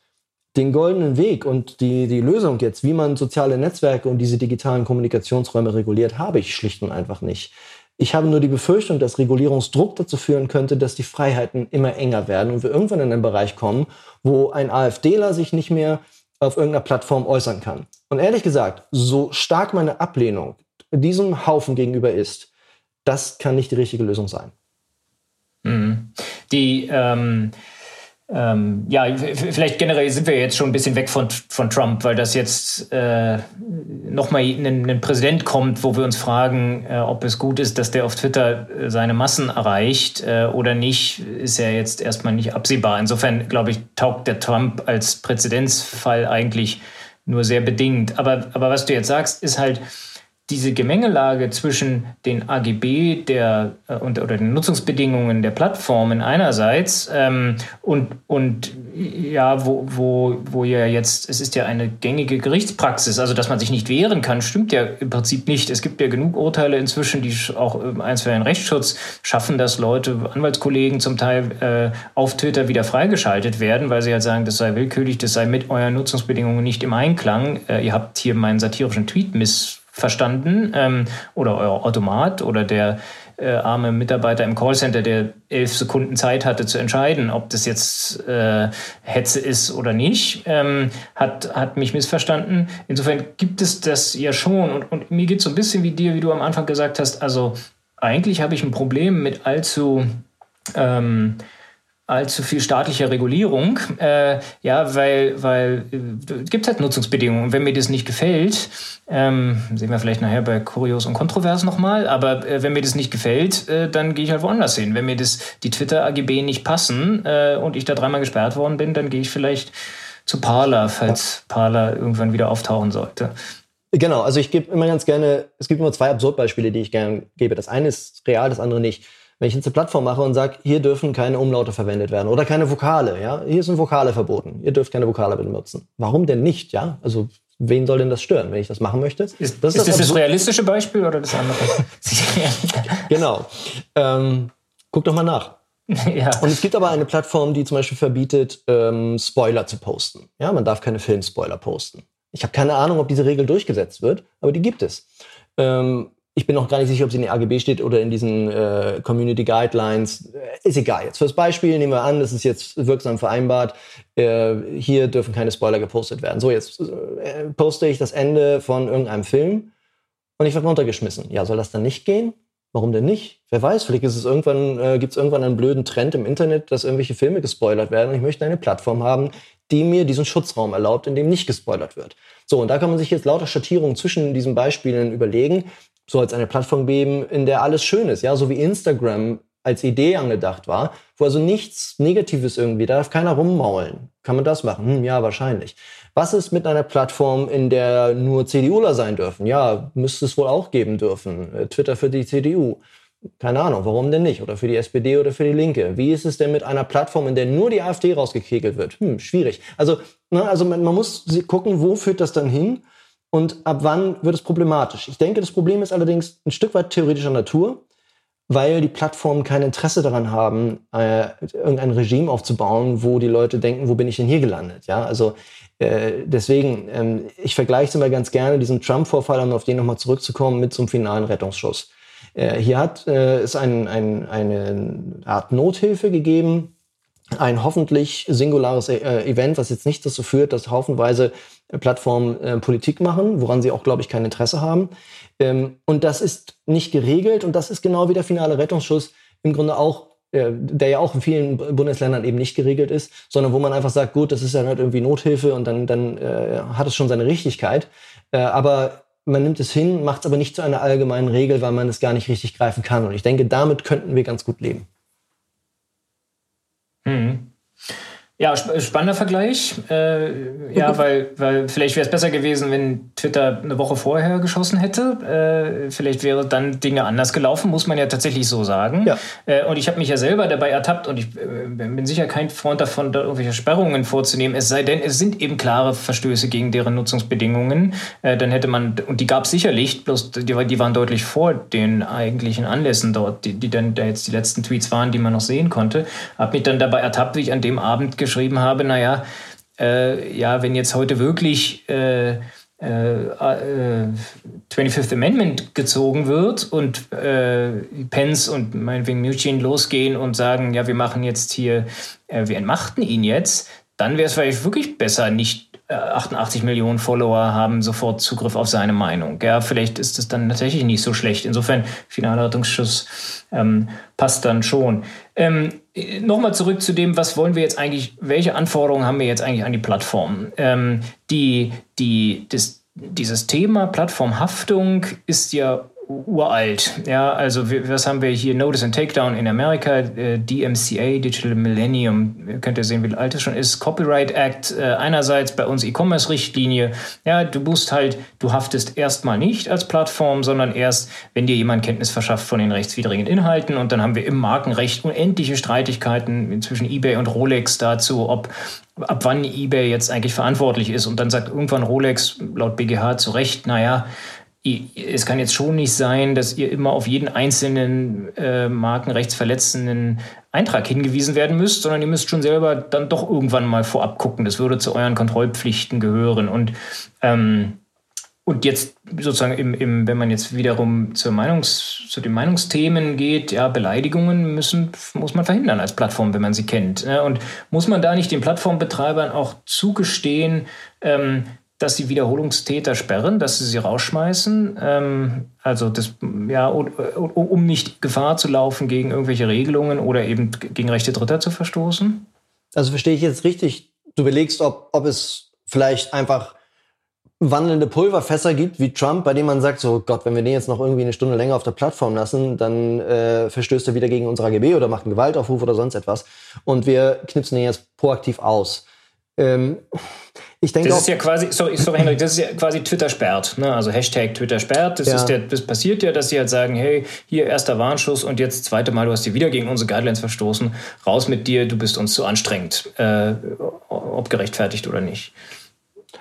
den goldenen Weg und die, die Lösung jetzt, wie man soziale Netzwerke und diese digitalen Kommunikationsräume reguliert, habe ich schlicht und einfach nicht. Ich habe nur die Befürchtung, dass Regulierungsdruck dazu führen könnte, dass die Freiheiten immer enger werden und wir irgendwann in einen Bereich kommen, wo ein AfDler sich nicht mehr auf irgendeiner Plattform äußern kann. Und ehrlich gesagt, so stark meine Ablehnung diesem Haufen gegenüber ist, das kann nicht die richtige Lösung sein. Mhm. Die ähm, ähm, ja, vielleicht generell sind wir jetzt schon ein bisschen weg von, von Trump, weil das jetzt äh, nochmal ein, ein Präsident kommt, wo wir uns fragen, äh, ob es gut ist, dass der auf Twitter äh, seine Massen erreicht äh, oder nicht, ist ja jetzt erstmal nicht absehbar. Insofern, glaube ich, taugt der Trump als Präzedenzfall eigentlich nur sehr bedingt. Aber, aber was du jetzt sagst, ist halt, diese Gemengelage zwischen den AGB der, äh, und, oder den Nutzungsbedingungen der Plattformen einerseits ähm, und, und ja, wo, wo, wo ja jetzt, es ist ja eine gängige Gerichtspraxis, also dass man sich nicht wehren kann, stimmt ja im Prinzip nicht. Es gibt ja genug Urteile inzwischen, die auch ähm, eins für einen Rechtsschutz schaffen, dass Leute, Anwaltskollegen zum Teil äh, auf Twitter wieder freigeschaltet werden, weil sie halt sagen, das sei willkürlich, das sei mit euren Nutzungsbedingungen nicht im Einklang. Äh, ihr habt hier meinen satirischen Tweet miss verstanden ähm, oder euer Automat oder der äh, arme Mitarbeiter im Callcenter, der elf Sekunden Zeit hatte zu entscheiden, ob das jetzt äh, Hetze ist oder nicht, ähm, hat, hat mich missverstanden. Insofern gibt es das ja schon. Und, und mir geht es so ein bisschen wie dir, wie du am Anfang gesagt hast. Also eigentlich habe ich ein Problem mit allzu ähm, allzu viel staatlicher Regulierung, äh, ja, weil, weil äh, gibt halt Nutzungsbedingungen. Und wenn mir das nicht gefällt, ähm, sehen wir vielleicht nachher bei Kurios und Kontrovers nochmal, aber äh, wenn mir das nicht gefällt, äh, dann gehe ich halt woanders hin. Wenn mir das die Twitter-AGB nicht passen äh, und ich da dreimal gesperrt worden bin, dann gehe ich vielleicht zu Parler, falls. Parler irgendwann wieder auftauchen sollte. Genau, also ich gebe immer ganz gerne, es gibt immer zwei Absurdbeispiele, die ich gerne gebe. Das eine ist real, das andere nicht. Wenn ich jetzt eine Plattform mache und sage, hier dürfen keine Umlaute verwendet werden oder keine Vokale, ja, hier sind Vokale verboten, ihr dürft keine Vokale benutzen. Warum denn nicht, ja? Also wen soll denn das stören, wenn ich das machen möchte? Ist, das, ist das, das, realistische Beispiel oder das andere? *laughs* *laughs* genau. Ähm, guck doch mal nach. *laughs* Ja. Und es gibt aber eine Plattform, die zum Beispiel verbietet, ähm, Spoiler zu posten. Ja, man darf keine Filmspoiler posten. Ich habe keine Ahnung, ob diese Regel durchgesetzt wird, aber die gibt es. Ähm, ich bin noch gar nicht sicher, ob sie in den AGB steht oder in diesen äh, Community Guidelines. Äh, ist egal. Jetzt fürs Beispiel nehmen wir an, das ist jetzt wirksam vereinbart. Äh, hier dürfen keine Spoiler gepostet werden. So, jetzt äh, poste ich das Ende von irgendeinem Film und ich werde runtergeschmissen. Ja, soll das dann nicht gehen? Warum denn nicht? Wer weiß, vielleicht ist es irgendwann, äh, gibt es irgendwann einen blöden Trend im Internet, dass irgendwelche Filme gespoilert werden und ich möchte eine Plattform haben, die mir diesen Schutzraum erlaubt, in dem nicht gespoilert wird. So, und da kann man sich jetzt lauter Schattierungen zwischen diesen Beispielen überlegen so als eine Plattform geben, in der alles schön ist, ja, so wie Instagram als Idee angedacht war, wo also nichts Negatives irgendwie, da darf keiner rummaulen. Kann man das machen? Hm, ja, wahrscheinlich. Was ist mit einer Plattform, in der nur CDUler sein dürfen? Ja, müsste es wohl auch geben dürfen. Äh, Twitter für die CDU. Keine Ahnung, warum denn nicht? Oder für die SPD oder für die Linke. Wie ist es denn mit einer Plattform, in der nur die AfD rausgekegelt wird? Hm, schwierig. Also, ne, also man, man muss gucken, wo führt das dann hin? Und ab wann wird es problematisch. Ich denke, das Problem ist allerdings ein Stück weit theoretischer Natur, weil die Plattformen kein Interesse daran haben, äh, irgendein Regime aufzubauen, wo die Leute denken, wo bin ich denn hier gelandet? Ja, also äh, deswegen, ähm, ich vergleiche es immer ganz gerne, diesen Trump-Vorfall, um auf den nochmal zurückzukommen, mit zum finalen Rettungsschuss. Äh, hier hat äh, es ein, ein, eine Art Nothilfe gegeben, ein hoffentlich singulares äh, Event, was jetzt nicht dazu führt, dass haufenweise Plattformen äh, Politik machen, woran sie auch, glaube ich, kein Interesse haben. Ähm, und das ist nicht geregelt und das ist genau wie der finale Rettungsschuss im Grunde auch, äh, der ja auch in vielen Bundesländern eben nicht geregelt ist, sondern wo man einfach sagt, gut, das ist ja halt irgendwie Nothilfe und dann, dann äh, hat es schon seine Richtigkeit. Äh, aber man nimmt es hin, macht es aber nicht zu einer allgemeinen Regel, weil man es gar nicht richtig greifen kann. Und ich denke, damit könnten wir ganz gut leben. Mhm. Ja, spannender Vergleich. Äh, ja, *laughs* weil, weil vielleicht wäre es besser gewesen, wenn Twitter eine Woche vorher geschossen hätte. Äh, vielleicht wäre dann Dinge anders gelaufen, muss man ja tatsächlich so sagen. Ja. Äh, und ich habe mich ja selber dabei ertappt und ich äh, bin sicher kein Freund davon, da irgendwelche Sperrungen vorzunehmen. Es sei denn, es sind eben klare Verstöße gegen deren Nutzungsbedingungen. Äh, dann hätte man, und die gab es sicherlich, bloß die, die, waren deutlich vor den eigentlichen Anlässen dort, die, die dann da jetzt die letzten Tweets waren, die man noch sehen konnte. Habe mich dann dabei ertappt, wie ich an dem Abend geschrieben habe, naja, äh, ja, wenn jetzt heute wirklich äh, äh, 25th Amendment gezogen wird und äh, Pence und meinetwegen Mnuchin losgehen und sagen, ja, wir machen jetzt hier, äh, wir entmachten ihn jetzt, dann wäre es vielleicht wirklich besser, nicht 88 äh, Millionen Follower haben sofort Zugriff auf seine Meinung. Ja, vielleicht ist es dann tatsächlich nicht so schlecht. Insofern, finaler Rettungsschuss ähm, passt dann schon. Ähm, Nochmal zurück zu dem, was wollen wir jetzt eigentlich, welche Anforderungen haben wir jetzt eigentlich an die Plattform? Ähm, die, die, das, dieses Thema Plattformhaftung ist ja uralt. Ja, also was haben wir hier? Notice and Takedown in Amerika, äh, DMCA, Digital Millennium, ihr könnt ja sehen, wie alt es schon ist. Copyright Act, äh, einerseits bei uns E-Commerce-Richtlinie. Ja, du musst halt, du haftest erstmal nicht als Plattform, sondern erst, wenn dir jemand Kenntnis verschafft von den rechtswidrigen Inhalten. Und dann haben wir im Markenrecht unendliche Streitigkeiten zwischen eBay und Rolex dazu, ob ab wann eBay jetzt eigentlich verantwortlich ist. Und dann sagt irgendwann Rolex laut BGH zu Recht, naja, es kann jetzt schon nicht sein, dass ihr immer auf jeden einzelnen äh, markenrechtsverletzenden Eintrag hingewiesen werden müsst, sondern ihr müsst schon selber dann doch irgendwann mal vorab gucken. Das würde zu euren Kontrollpflichten gehören. Und, ähm, Und jetzt sozusagen, im, im, wenn man jetzt wiederum zur Meinungs, zu den Meinungsthemen geht, ja, Beleidigungen müssen, muss man verhindern als Plattform, wenn man sie kennt. Und muss man da nicht den Plattformbetreibern auch zugestehen, ähm, dass sie Wiederholungstäter sperren, dass sie sie rausschmeißen, ähm, also das, ja, um nicht Gefahr zu laufen gegen irgendwelche Regelungen oder eben gegen Rechte Dritter zu verstoßen? Also verstehe ich jetzt richtig, du überlegst, ob, ob es vielleicht einfach wandelnde Pulverfässer gibt, wie Trump, bei dem man sagt, so Gott, wenn wir den jetzt noch irgendwie eine Stunde länger auf der Plattform lassen, dann äh, verstößt er wieder gegen unsere AGB oder macht einen Gewaltaufruf oder sonst etwas. Und wir knipsen den jetzt proaktiv aus. Ähm, ich denke das ist ja quasi, sorry, sorry Henrik, das ist ja quasi Twitter sperrt, ne? also Hashtag Twitter sperrt. Das, ja. ist der, das passiert ja, dass sie halt sagen, hey, hier erster Warnschuss und jetzt zweite Mal, du hast dir wieder gegen unsere Guidelines verstoßen, raus mit dir, du bist uns zu anstrengend, äh, ob gerechtfertigt oder nicht.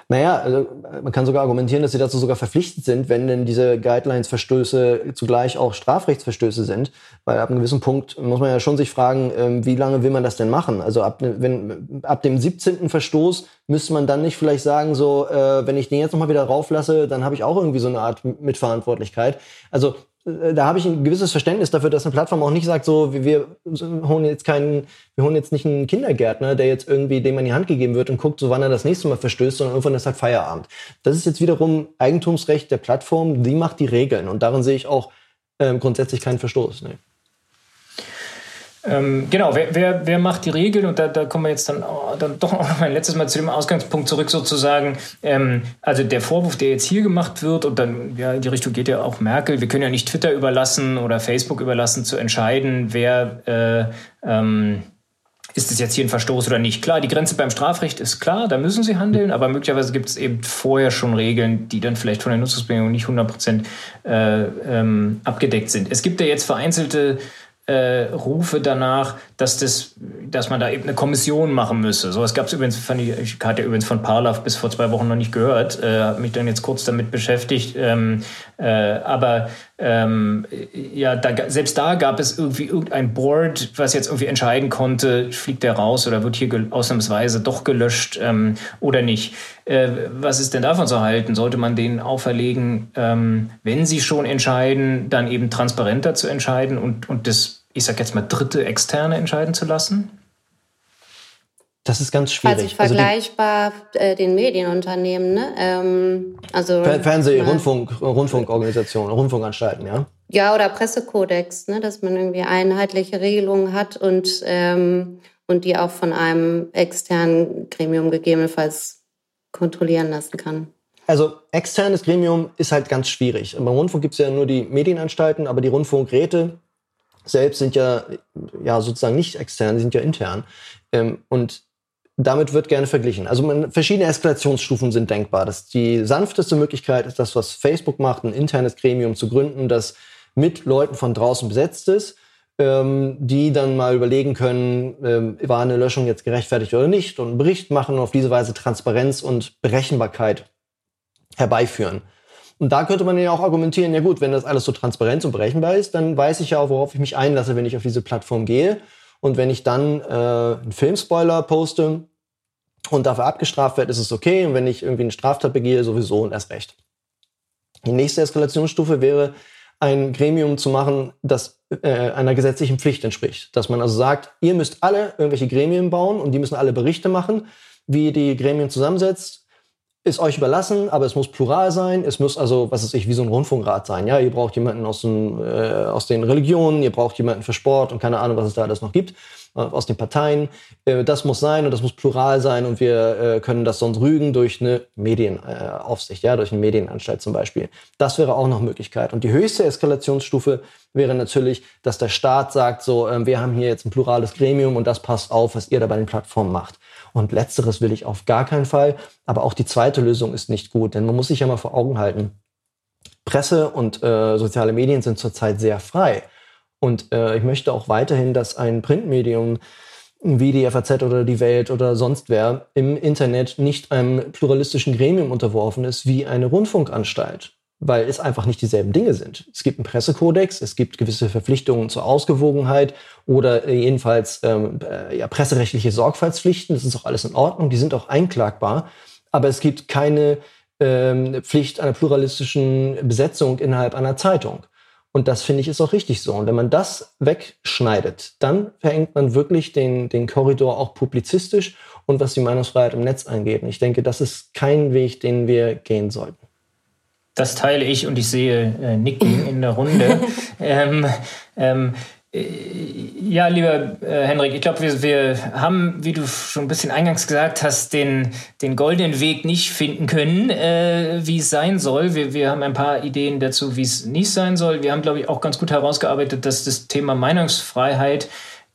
Naja, also man kann sogar argumentieren, dass sie dazu sogar verpflichtet sind, wenn denn diese Guidelines-Verstöße zugleich auch Strafrechtsverstöße sind. Weil ab einem gewissen Punkt muss man ja schon sich fragen, ähm, wie lange will man das denn machen? Also ab, wenn, ab dem 17. Verstoß müsste man dann nicht vielleicht sagen, so, äh, wenn ich den jetzt nochmal wieder rauflasse, dann habe ich auch irgendwie so eine Art Mitverantwortlichkeit. Also da habe ich ein gewisses Verständnis dafür, dass eine Plattform auch nicht sagt, so, wir holen jetzt keinen, wir holen jetzt nicht einen Kindergärtner, der jetzt irgendwie dem an die Hand gegeben wird und guckt, so wann er das nächste Mal verstößt, sondern irgendwann ist halt Feierabend. Das ist jetzt wiederum Eigentumsrecht der Plattform, die macht die Regeln und darin sehe ich auch äh, grundsätzlich keinen Verstoß. Nee. Ähm, genau, wer, wer, wer macht die Regeln? Und da, da kommen wir jetzt dann, oh, dann doch noch ein letztes Mal zu dem Ausgangspunkt zurück, sozusagen. Ähm, also der Vorwurf, der jetzt hier gemacht wird, und dann, ja, in die Richtung geht ja auch Merkel, wir können ja nicht Twitter überlassen oder Facebook überlassen, zu entscheiden, wer äh, ähm, ist es jetzt hier ein Verstoß oder nicht. Klar, die Grenze beim Strafrecht ist klar, da müssen sie handeln, aber möglicherweise gibt es eben vorher schon Regeln, die dann vielleicht von der Nutzungsbedingung nicht 100% äh, ähm, abgedeckt sind. Es gibt ja jetzt vereinzelte äh, Rufe danach, dass, das, dass man da eben eine Kommission machen müsse. So, es gab es übrigens, fand ich, ich hatte übrigens von Parlav bis vor zwei Wochen noch nicht gehört, äh, habe mich dann jetzt kurz damit beschäftigt. Ähm, äh, aber ähm, ja, da, selbst da gab es irgendwie irgendein Board, was jetzt irgendwie entscheiden konnte, fliegt der raus oder wird hier ausnahmsweise doch gelöscht ähm, oder nicht. Äh, was ist denn davon zu halten? Sollte man denen auferlegen, ähm, wenn sie schon entscheiden, dann eben transparenter zu entscheiden und, und das ich sag jetzt mal, dritte Externe entscheiden zu lassen? Das ist ganz schwierig. Also vergleichbar also äh, den Medienunternehmen, ne? Ähm, also Fernseh, Rundfunk, Rundfunkorganisationen, Rundfunkanstalten, ja? Ja, oder Pressekodex, ne? dass man irgendwie einheitliche Regelungen hat und, ähm, und die auch von einem externen Gremium gegebenenfalls kontrollieren lassen kann. Also externes Gremium ist halt ganz schwierig. Beim Rundfunk gibt es ja nur die Medienanstalten, aber die Rundfunkräte selbst sind ja, ja sozusagen nicht extern, die sind ja intern. Ähm, und damit wird gerne verglichen. Also man, verschiedene Eskalationsstufen sind denkbar. Das die sanfteste Möglichkeit ist das, was Facebook macht, ein internes Gremium zu gründen, das mit Leuten von draußen besetzt ist, ähm, die dann mal überlegen können, ähm, war eine Löschung jetzt gerechtfertigt oder nicht und einen Bericht machen und auf diese Weise Transparenz und Berechenbarkeit herbeiführen. Und da könnte man ja auch argumentieren, ja gut, wenn das alles so transparent und berechenbar ist, dann weiß ich ja auch, worauf ich mich einlasse, wenn ich auf diese Plattform gehe. Und wenn ich dann äh, einen Filmspoiler poste und dafür abgestraft werde, ist es okay. Und wenn ich irgendwie eine Straftat begehe, sowieso und erst recht. Die nächste Eskalationsstufe wäre, ein Gremium zu machen, das äh, einer gesetzlichen Pflicht entspricht. Dass man also sagt, ihr müsst alle irgendwelche Gremien bauen und die müssen alle Berichte machen, wie die Gremien zusammensetzt ist euch überlassen, aber es muss plural sein. Es muss also, was ist ich, wie so ein Rundfunkrat sein. Ja, ihr braucht jemanden aus, dem, äh, aus den Religionen, ihr braucht jemanden für Sport und keine Ahnung, was es da alles noch gibt, äh, aus den Parteien. Äh, das muss sein und das muss plural sein und wir äh, können das sonst rügen durch eine Medienaufsicht, ja, durch eine Medienanstalt zum Beispiel. Das wäre auch noch Möglichkeit. Und die höchste Eskalationsstufe wäre natürlich, dass der Staat sagt, so, ähm, wir haben hier jetzt ein plurales Gremium und das passt auf, was ihr da bei den Plattformen macht. Und letzteres will ich auf gar keinen Fall. Aber auch die zweite Lösung ist nicht gut, denn man muss sich ja mal vor Augen halten. Presse und äh, soziale Medien sind zurzeit sehr frei. Und äh, ich möchte auch weiterhin, dass ein Printmedium wie die FAZ oder die Welt oder sonst wer im Internet nicht einem pluralistischen Gremium unterworfen ist wie eine Rundfunkanstalt weil es einfach nicht dieselben Dinge sind. Es gibt einen Pressekodex, es gibt gewisse Verpflichtungen zur Ausgewogenheit oder äh, jedenfalls ähm, äh, ja, presserechtliche Sorgfaltspflichten. Das ist auch alles in Ordnung, die sind auch einklagbar. Aber es gibt keine ähm, Pflicht einer pluralistischen Besetzung innerhalb einer Zeitung. Und das finde ich ist auch richtig so. Und wenn man das wegschneidet, dann verengt man wirklich den, den Korridor auch publizistisch und was die Meinungsfreiheit im Netz angeht. Und ich denke, das ist kein Weg, den wir gehen sollten. Das teile ich und ich sehe äh, Nicken *laughs* in der Runde. ähm, ähm, äh, ja, lieber äh, Henrik, ich glaube, wir, wir haben, wie du schon ein bisschen eingangs gesagt hast, den, den goldenen Weg nicht finden können, äh, wie es sein soll. Wir, wir haben ein paar Ideen dazu, wie es nicht sein soll. Wir haben, glaube ich, auch ganz gut herausgearbeitet, dass das Thema Meinungsfreiheit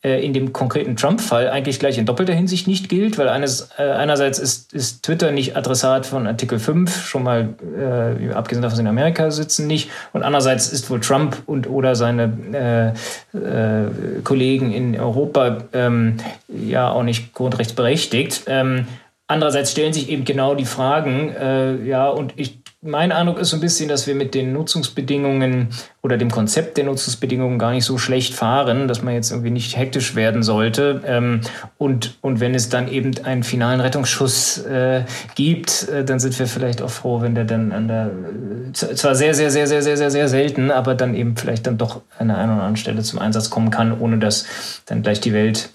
in dem konkreten Trump-Fall eigentlich gleich in doppelter Hinsicht nicht gilt, weil eines, äh, einerseits ist, ist Twitter nicht Adressat von Artikel 5, schon mal äh, abgesehen davon, dass sie in Amerika sitzen, nicht. Und andererseits ist wohl Trump und oder seine äh, äh, Kollegen in Europa ähm, ja auch nicht grundrechtsberechtigt. Ähm, andererseits stellen sich eben genau die Fragen, äh, ja, und ich mein Eindruck ist so ein bisschen, dass wir mit den Nutzungsbedingungen oder dem Konzept der Nutzungsbedingungen gar nicht so schlecht fahren, dass man jetzt irgendwie nicht hektisch werden sollte. Ähm, und, und wenn es dann eben einen finalen Rettungsschuss äh, gibt, äh, dann sind wir vielleicht auch froh, wenn der dann an der, äh, zwar sehr, sehr, sehr, sehr, sehr, sehr, sehr selten, aber dann eben vielleicht dann doch an der einen oder anderen Stelle zum Einsatz kommen kann, ohne dass dann gleich die Welt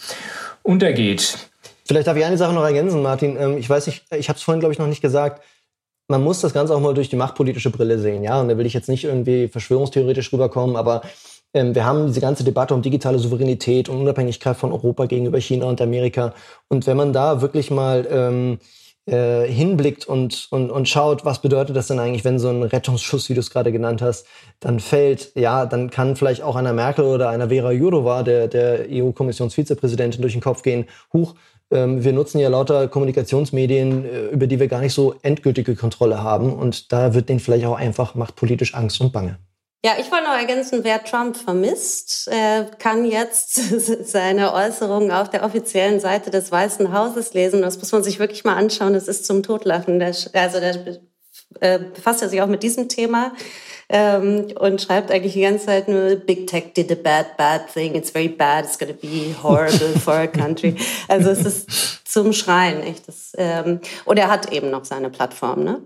untergeht. Vielleicht darf ich eine Sache noch ergänzen, Martin. Ähm, ich weiß nicht, ich habe es vorhin, glaube ich, noch nicht gesagt man muss das Ganze auch mal durch die machtpolitische Brille sehen, ja. Und da will ich jetzt nicht irgendwie verschwörungstheoretisch rüberkommen, aber ähm, wir haben diese ganze Debatte um digitale Souveränität und Unabhängigkeit von Europa gegenüber China und Amerika. Und wenn man da wirklich mal ähm, äh, hinblickt und, und, und schaut, was bedeutet das denn eigentlich, wenn so ein Rettungsschuss, wie du es gerade genannt hast, dann fällt, ja, dann kann vielleicht auch einer Merkel oder einer Vera Jourova, der, der EU-Kommissionsvizepräsidentin, durch den Kopf gehen, huch, wir nutzen ja lauter Kommunikationsmedien, äh, über die wir gar nicht so endgültige Kontrolle haben. Und da wird denen vielleicht auch einfach machtpolitisch Angst und Bange. Ja, ich wollte noch ergänzen, wer Trump vermisst, äh, kann jetzt *laughs* seine Äußerungen auf der offiziellen Seite des Weißen Hauses lesen. Das muss man sich wirklich mal anschauen. Das ist zum Totlachen. Der, also der äh, befasst er sich auch mit diesem Thema ähm, und schreibt eigentlich die ganze Zeit nur Big Tech did a bad, bad thing. It's very bad. It's gonna be horrible for our country. Also es ist zum Schreien, echt. Das, ähm, und er hat eben noch seine Plattform, ne?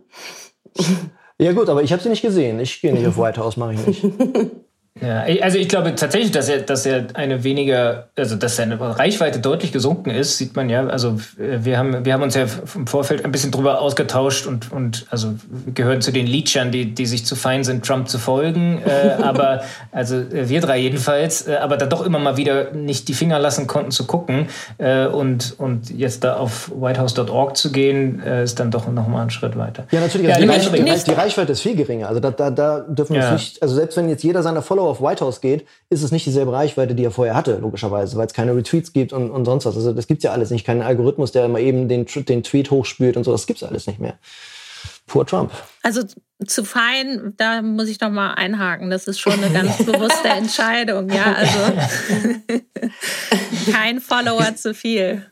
Ja gut, aber ich habe sie nicht gesehen. Ich gehe nicht auf White House, mache ich nicht. *laughs* Ja, also ich glaube tatsächlich, dass er, dass er eine weniger, also dass seine Reichweite deutlich gesunken ist, sieht man ja. Also wir haben, wir haben uns ja im Vorfeld ein bisschen drüber ausgetauscht und, und also gehören zu den Leechern, die, die sich zu fein sind, Trump zu folgen. Äh, *laughs* aber also wir drei jedenfalls, äh, aber da doch immer mal wieder nicht die Finger lassen konnten zu gucken. Äh, und, und jetzt da auf whitehouse.org zu gehen, äh, ist dann doch nochmal ein Schritt weiter. Ja, natürlich. Also ja, die, Reichweite, die, Reichweite ist viel geringer. Also da, da, da dürfen wir ja. nicht, also selbst wenn jetzt jeder seiner Follower Follower auf White House geht, ist es nicht dieselbe Reichweite, die er vorher hatte, logischerweise, weil es keine Retweets gibt und, und sonst was. Also das gibt's ja alles nicht. Keinen Algorithmus, der immer eben den, den Tweet hochspült und so. Das gibt's alles nicht mehr. Pur Trump. Also zu fein, da muss ich doch mal einhaken. Das ist schon eine ganz *laughs* bewusste Entscheidung. Ja, also *laughs* *laughs* kein Follower zu viel.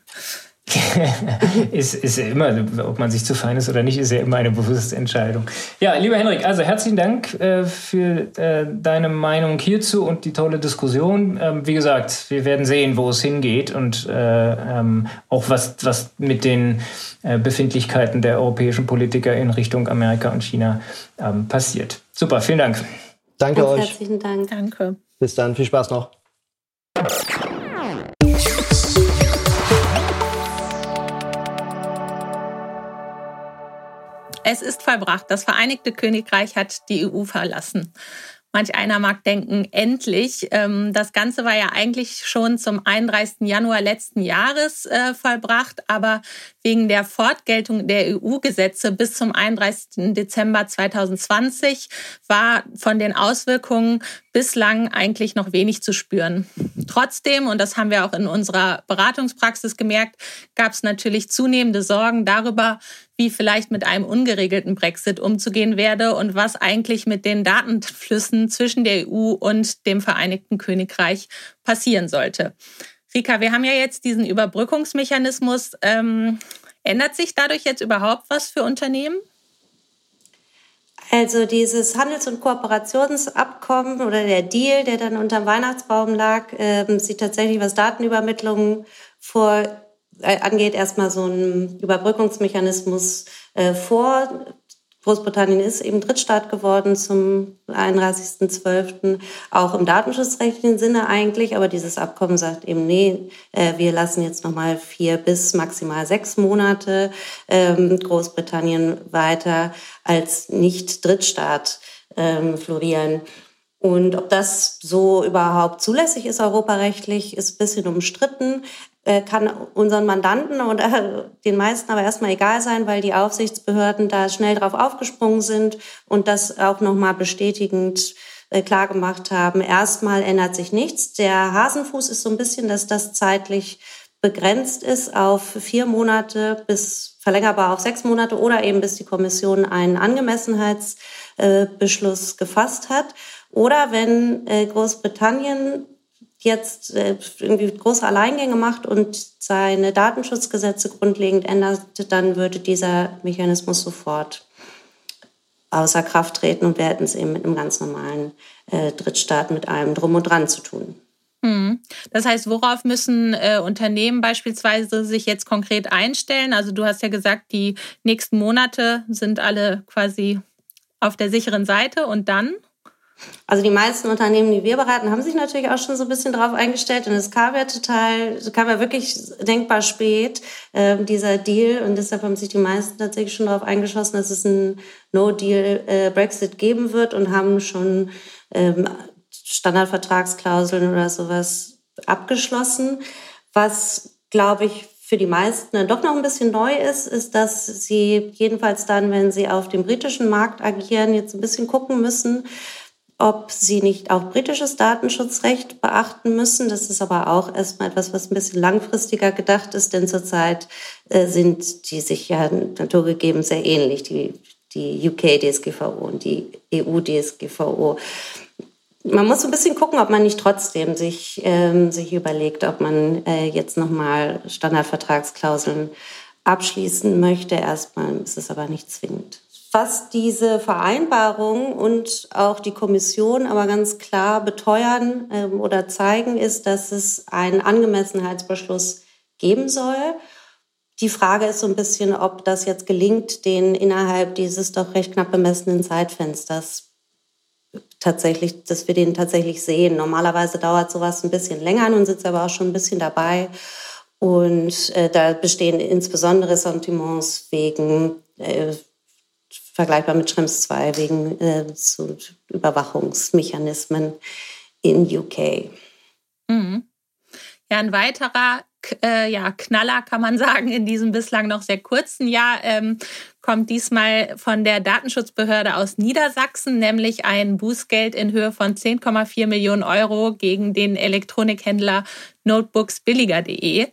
*laughs* ist, ist ja immer, ob man sich zu fein ist oder nicht, ist ja immer eine bewusste Entscheidung. Ja, lieber Henrik, also herzlichen Dank äh, für äh, deine Meinung hierzu und die tolle Diskussion. Ähm, wie gesagt, wir werden sehen, wo es hingeht und äh, ähm, auch was, was mit den äh, Befindlichkeiten der europäischen Politiker in Richtung Amerika und China ähm, passiert. Super, vielen Dank. Danke Ganz euch. Herzlichen Dank. Danke. Bis dann, viel Spaß noch. Es ist vollbracht. Das Vereinigte Königreich hat die EU verlassen. Manch einer mag denken, endlich. Ähm, das Ganze war ja eigentlich schon zum 31. Januar letzten Jahres äh, vollbracht, aber wegen der Fortgeltung der EU-Gesetze bis zum 31. Dezember 2020 war von den Auswirkungen bislang eigentlich noch wenig zu spüren. Trotzdem, und das haben wir auch in unserer Beratungspraxis gemerkt, gab es natürlich zunehmende Sorgen darüber, wie vielleicht mit einem ungeregelten Brexit umzugehen werde und was eigentlich mit den Datenflüssen zwischen der EU und dem Vereinigten Königreich passieren sollte. Rika, wir haben ja jetzt diesen Überbrückungsmechanismus. Ähm, ändert sich dadurch jetzt überhaupt was für Unternehmen? Also dieses Handels- und Kooperationsabkommen oder der Deal, der dann unter dem Weihnachtsbaum lag, äh, sieht tatsächlich, was Datenübermittlung vor, angeht, erstmal so einen Überbrückungsmechanismus äh, vor. Großbritannien ist eben Drittstaat geworden zum 31.12., auch im datenschutzrechtlichen Sinne eigentlich, aber dieses Abkommen sagt eben, nee, äh, wir lassen jetzt nochmal vier bis maximal sechs Monate ähm, Großbritannien weiter als nicht Drittstaat ähm, florieren. Und ob das so überhaupt zulässig ist europarechtlich, ist ein bisschen umstritten. Äh, kann unseren Mandanten oder den meisten aber erstmal egal sein, weil die Aufsichtsbehörden da schnell drauf aufgesprungen sind und das auch nochmal bestätigend äh, klar gemacht haben. Erstmal ändert sich nichts. Der Hasenfuß ist so ein bisschen, dass das zeitlich begrenzt ist auf vier Monate bis verlängerbar auf sechs Monate oder eben bis die Kommission einen Angemessenheitsbeschluss gefasst hat. Oder wenn Großbritannien jetzt äh, irgendwie große Alleingänge macht und seine Datenschutzgesetze grundlegend ändert, dann würde dieser Mechanismus sofort außer Kraft treten und wir hätten es eben mit einem ganz normalen äh, Drittstaat mit allem drum und dran zu tun. Hm. Das heißt, worauf müssen äh, Unternehmen beispielsweise sich jetzt konkret einstellen? Also du hast ja gesagt, die nächsten Monate sind alle quasi auf der sicheren Seite und dann? Also die meisten Unternehmen, die wir beraten, haben sich natürlich auch schon so ein bisschen drauf eingestellt und es kam ja total, kam ja wirklich denkbar spät, äh, dieser Deal und deshalb haben sich die meisten tatsächlich schon darauf eingeschossen, dass es einen No-Deal-Brexit äh, geben wird und haben schon ähm, Standardvertragsklauseln oder sowas abgeschlossen. Was, glaube ich, für die meisten dann doch noch ein bisschen neu ist, ist, dass sie jedenfalls dann, wenn sie auf dem britischen Markt agieren, jetzt ein bisschen gucken müssen, ob sie nicht auch britisches Datenschutzrecht beachten müssen. Das ist aber auch erstmal etwas, was ein bisschen langfristiger gedacht ist, denn zurzeit äh, sind die sich ja naturgegeben sehr ähnlich, die, die UK-DSGVO und die EU-DSGVO. Man muss ein bisschen gucken, ob man nicht trotzdem sich, ähm, sich überlegt, ob man äh, jetzt nochmal Standardvertragsklauseln abschließen möchte. Erstmal ist es aber nicht zwingend was diese Vereinbarung und auch die Kommission aber ganz klar beteuern ähm, oder zeigen, ist, dass es einen Angemessenheitsbeschluss geben soll. Die Frage ist so ein bisschen, ob das jetzt gelingt, den innerhalb dieses doch recht knapp bemessenen Zeitfensters tatsächlich, dass wir den tatsächlich sehen. Normalerweise dauert sowas ein bisschen länger, nun sitzt aber auch schon ein bisschen dabei. Und äh, da bestehen insbesondere Sentiments wegen äh, vergleichbar mit Schrems 2 wegen äh, zu Überwachungsmechanismen in UK. Mhm. Ja, ein weiterer äh, ja, Knaller kann man *laughs* sagen in diesem bislang noch sehr kurzen Jahr ähm, kommt diesmal von der Datenschutzbehörde aus Niedersachsen, nämlich ein Bußgeld in Höhe von 10,4 Millionen Euro gegen den Elektronikhändler notebooksbilliger.de.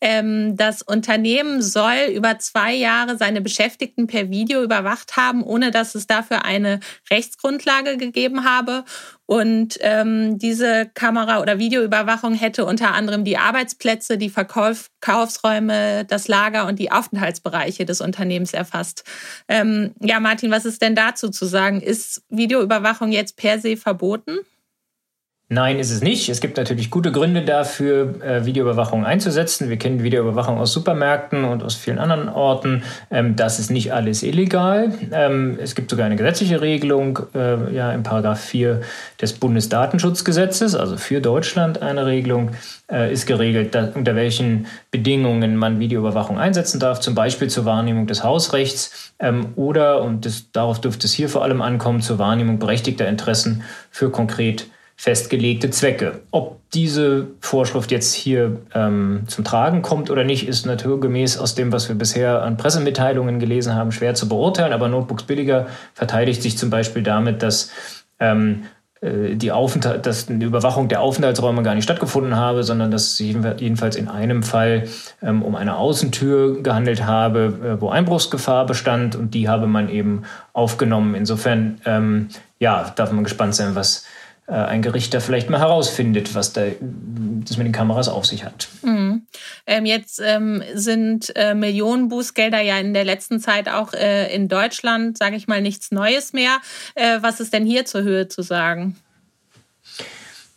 Ähm, das Unternehmen soll über zwei Jahre seine Beschäftigten per Video überwacht haben, ohne dass es dafür eine Rechtsgrundlage gegeben habe. Und ähm, diese Kamera- oder Videoüberwachung hätte unter anderem die Arbeitsplätze, die Verkaufsräume, das Lager und die Aufenthaltsbereiche des Unternehmens erfasst. Ähm, ja, Martin, was ist denn dazu zu sagen? Ist Videoüberwachung jetzt per se verboten? Nein, ist es nicht. Es gibt natürlich gute Gründe dafür, äh, Videoüberwachung einzusetzen. Wir kennen Videoüberwachung aus Supermärkten und aus vielen anderen Orten. Ähm, das ist nicht alles illegal. Ähm, es gibt sogar eine gesetzliche Regelung äh, ja, im Paragraph 4 des Bundesdatenschutzgesetzes, also für Deutschland eine Regelung, äh, ist geregelt, unter welchen Bedingungen man Videoüberwachung einsetzen darf, zum Beispiel zur Wahrnehmung des Hausrechts ähm, oder, und das, darauf dürfte es hier vor allem ankommen, zur Wahrnehmung berechtigter Interessen für konkret festgelegte Zwecke. Ob diese Vorschrift jetzt hier ähm, zum Tragen kommt oder nicht, ist naturgemäß aus dem, was wir bisher an Pressemitteilungen gelesen haben, schwer zu beurteilen. Aber Notebooks Billiger verteidigt sich zum Beispiel damit, dass ähm, äh, die, Aufenthalt, dass eine Überwachung der Aufenthaltsräume gar nicht stattgefunden habe, sondern dass es jedenfalls in einem Fall ähm, um eine Außentür gehandelt habe, äh, wo Einbruchsgefahr bestand und die habe man eben aufgenommen. Insofern ähm, ja, darf man gespannt sein, was ein Gericht da vielleicht mal herausfindet, was da das mit den Kameras auf sich hat. Mhm. Ähm, jetzt ähm, sind äh, Millionen Bußgelder ja in der letzten Zeit auch äh, in Deutschland, sage ich mal, nichts Neues mehr. Äh, was ist denn hier zur Höhe zu sagen?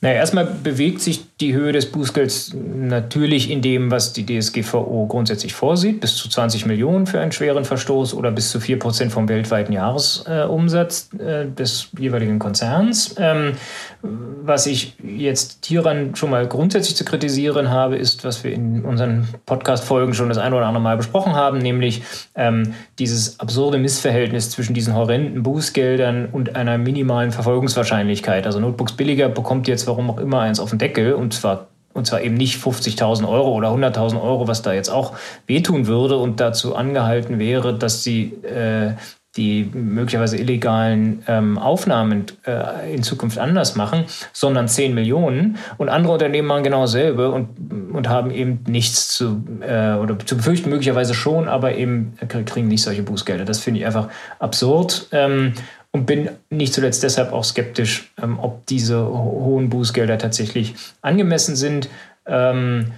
Naja, erstmal bewegt sich die Höhe des Bußgelds natürlich in dem, was die DSGVO grundsätzlich vorsieht, bis zu 20 Millionen für einen schweren Verstoß oder bis zu 4 Prozent vom weltweiten Jahresumsatz äh, des jeweiligen Konzerns. Ähm, was ich jetzt hieran schon mal grundsätzlich zu kritisieren habe, ist, was wir in unseren Podcast-Folgen schon das ein oder andere Mal besprochen haben, nämlich ähm, dieses absurde Missverhältnis zwischen diesen horrenden Bußgeldern und einer minimalen Verfolgungswahrscheinlichkeit. Also Notebooks billiger bekommt jetzt warum auch immer eins auf den Deckel und zwar und zwar eben nicht 50.000 Euro oder 100.000 Euro, was da jetzt auch wehtun würde und dazu angehalten wäre, dass sie äh, die möglicherweise illegalen ähm, Aufnahmen äh, in Zukunft anders machen, sondern 10 Millionen. Und andere Unternehmen machen genau dasselbe und, und haben eben nichts zu, äh, oder zu befürchten, möglicherweise schon, aber eben kriegen nicht solche Bußgelder. Das finde ich einfach absurd. Ähm, und bin nicht zuletzt deshalb auch skeptisch, ähm, ob diese ho hohen Bußgelder tatsächlich angemessen sind. Ähm,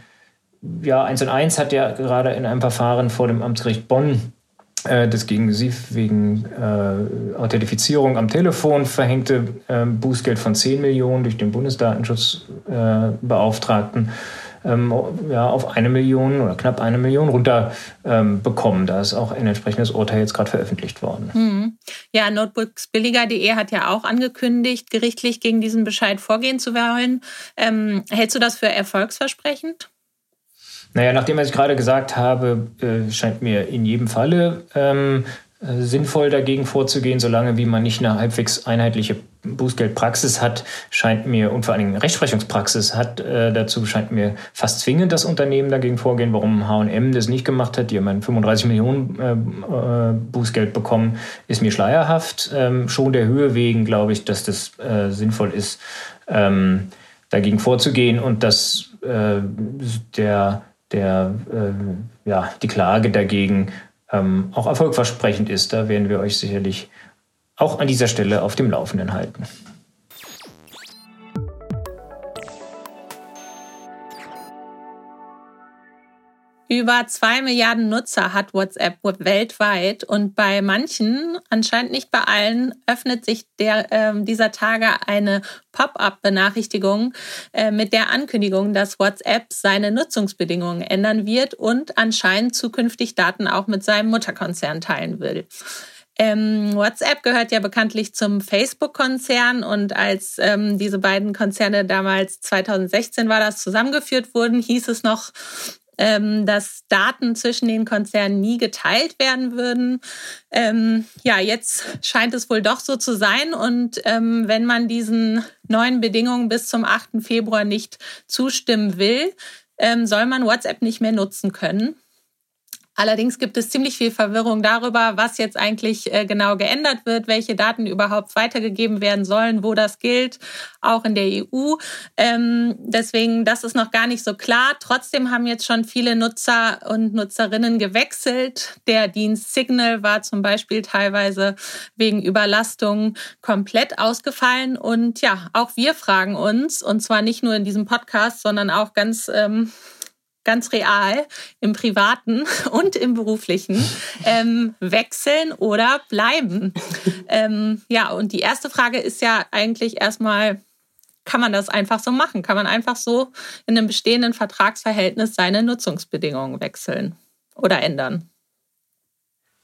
ja, 1 und 1 hat ja gerade in einem Verfahren vor dem Amtsgericht Bonn äh, das gegen sie wegen äh, Authentifizierung am Telefon verhängte äh, Bußgeld von 10 Millionen durch den Bundesdatenschutzbeauftragten ähm, ja, auf eine Million oder knapp eine Million runterbekommen. Ähm, da ist auch ein entsprechendes Urteil jetzt gerade veröffentlicht worden. Mhm. Ja, Notebooksbilliger.de hat ja auch angekündigt, gerichtlich gegen diesen Bescheid vorgehen zu wollen. Ähm, hältst du das für erfolgsversprechend? Naja, nachdem was ich gerade gesagt habe, äh, scheint mir in jedem Falle ähm, äh, sinnvoll dagegen vorzugehen, solange wie man nicht eine halbwegs einheitliche Bußgeldpraxis hat, scheint mir, und vor allen Dingen Rechtsprechungspraxis hat, äh, dazu scheint mir fast zwingend das Unternehmen dagegen vorgehen. Warum H&M das nicht gemacht hat, die haben 35 Millionen äh, äh, Bußgeld bekommen, ist mir schleierhaft. Ähm, schon der Höhe wegen glaube ich, dass das äh, sinnvoll ist, ähm, dagegen vorzugehen und dass äh, der der, äh, ja, die Klage dagegen ähm, auch erfolgversprechend ist. Da werden wir euch sicherlich auch an dieser Stelle auf dem Laufenden halten. Über zwei Milliarden Nutzer hat WhatsApp weltweit und bei manchen, anscheinend nicht bei allen, öffnet sich der, äh, dieser Tage eine Pop-up-Benachrichtigung äh, mit der Ankündigung, dass WhatsApp seine Nutzungsbedingungen ändern wird und anscheinend zukünftig Daten auch mit seinem Mutterkonzern teilen will. Ähm, WhatsApp gehört ja bekanntlich zum Facebook-Konzern und als ähm, diese beiden Konzerne damals 2016 war das zusammengeführt wurden, hieß es noch, ähm, dass Daten zwischen den Konzernen nie geteilt werden würden. Ähm, ja, jetzt scheint es wohl doch so zu sein. Und ähm, wenn man diesen neuen Bedingungen bis zum 8. Februar nicht zustimmen will, ähm, soll man WhatsApp nicht mehr nutzen können. Allerdings gibt es ziemlich viel Verwirrung darüber, was jetzt eigentlich äh, genau geändert wird, welche Daten überhaupt weitergegeben werden sollen, wo das gilt, auch in der EU. Ähm, deswegen, das ist noch gar nicht so klar. Trotzdem haben jetzt schon viele Nutzer und Nutzerinnen gewechselt. Der Dienst Signal war zum Beispiel teilweise wegen Überlastung komplett ausgefallen. Und ja, auch wir fragen uns, und zwar nicht nur in diesem Podcast, sondern auch ganz ähm, ganz real im privaten *laughs* und im beruflichen ähm, wechseln oder bleiben? Ähm, ja, und die erste Frage ist ja eigentlich erstmal, kann man das einfach so machen? Kann man einfach so in einem bestehenden Vertragsverhältnis seine Nutzungsbedingungen wechseln oder ändern?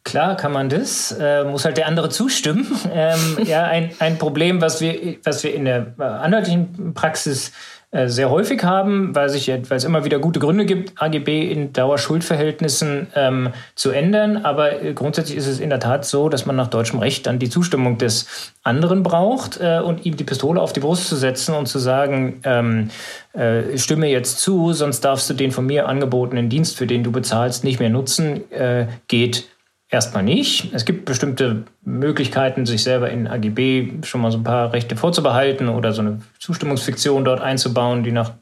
Klar kann man das, äh, muss halt der andere zustimmen. *laughs* Ähm, ja, ein, ein Problem, was wir, was wir in der äh, anwaltlichen Praxis äh, sehr häufig haben, weil, sich, weil es immer wieder gute Gründe gibt, AGB in Dauerschuldverhältnissen ähm, zu ändern. Aber äh, grundsätzlich ist es in der Tat so, dass man nach deutschem Recht dann die Zustimmung des anderen braucht äh, und ihm die Pistole auf die Brust zu setzen und zu sagen, ähm, äh, stimme jetzt zu, sonst darfst du den von mir angebotenen Dienst, für den du bezahlst, nicht mehr nutzen, äh, geht Erstmal nicht. Es gibt bestimmte Möglichkeiten, sich selber in AGB schon mal so ein paar Rechte vorzubehalten oder so eine Zustimmungsfiktion dort einzubauen, die nach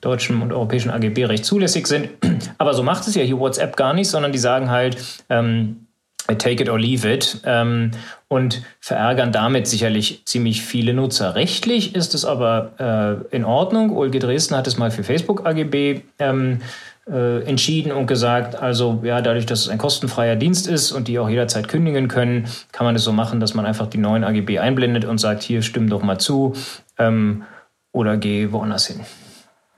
deutschem und europäischem AGB-Recht zulässig sind. *clears throat* Aber so macht es ja hier WhatsApp gar nicht, sondern die sagen halt, ähm, take it or leave it ähm, und verärgern damit sicherlich ziemlich viele Nutzer. Rechtlich ist es aber äh, in Ordnung. Ulge Dresden hat es mal für Facebook AGB ähm, äh, entschieden und gesagt, also ja, dadurch, dass es ein kostenfreier Dienst ist und die auch jederzeit kündigen können, kann man es so machen, dass man einfach die neuen AGB einblendet und sagt, hier stimm doch mal zu. Ähm, oder gehe woanders hin?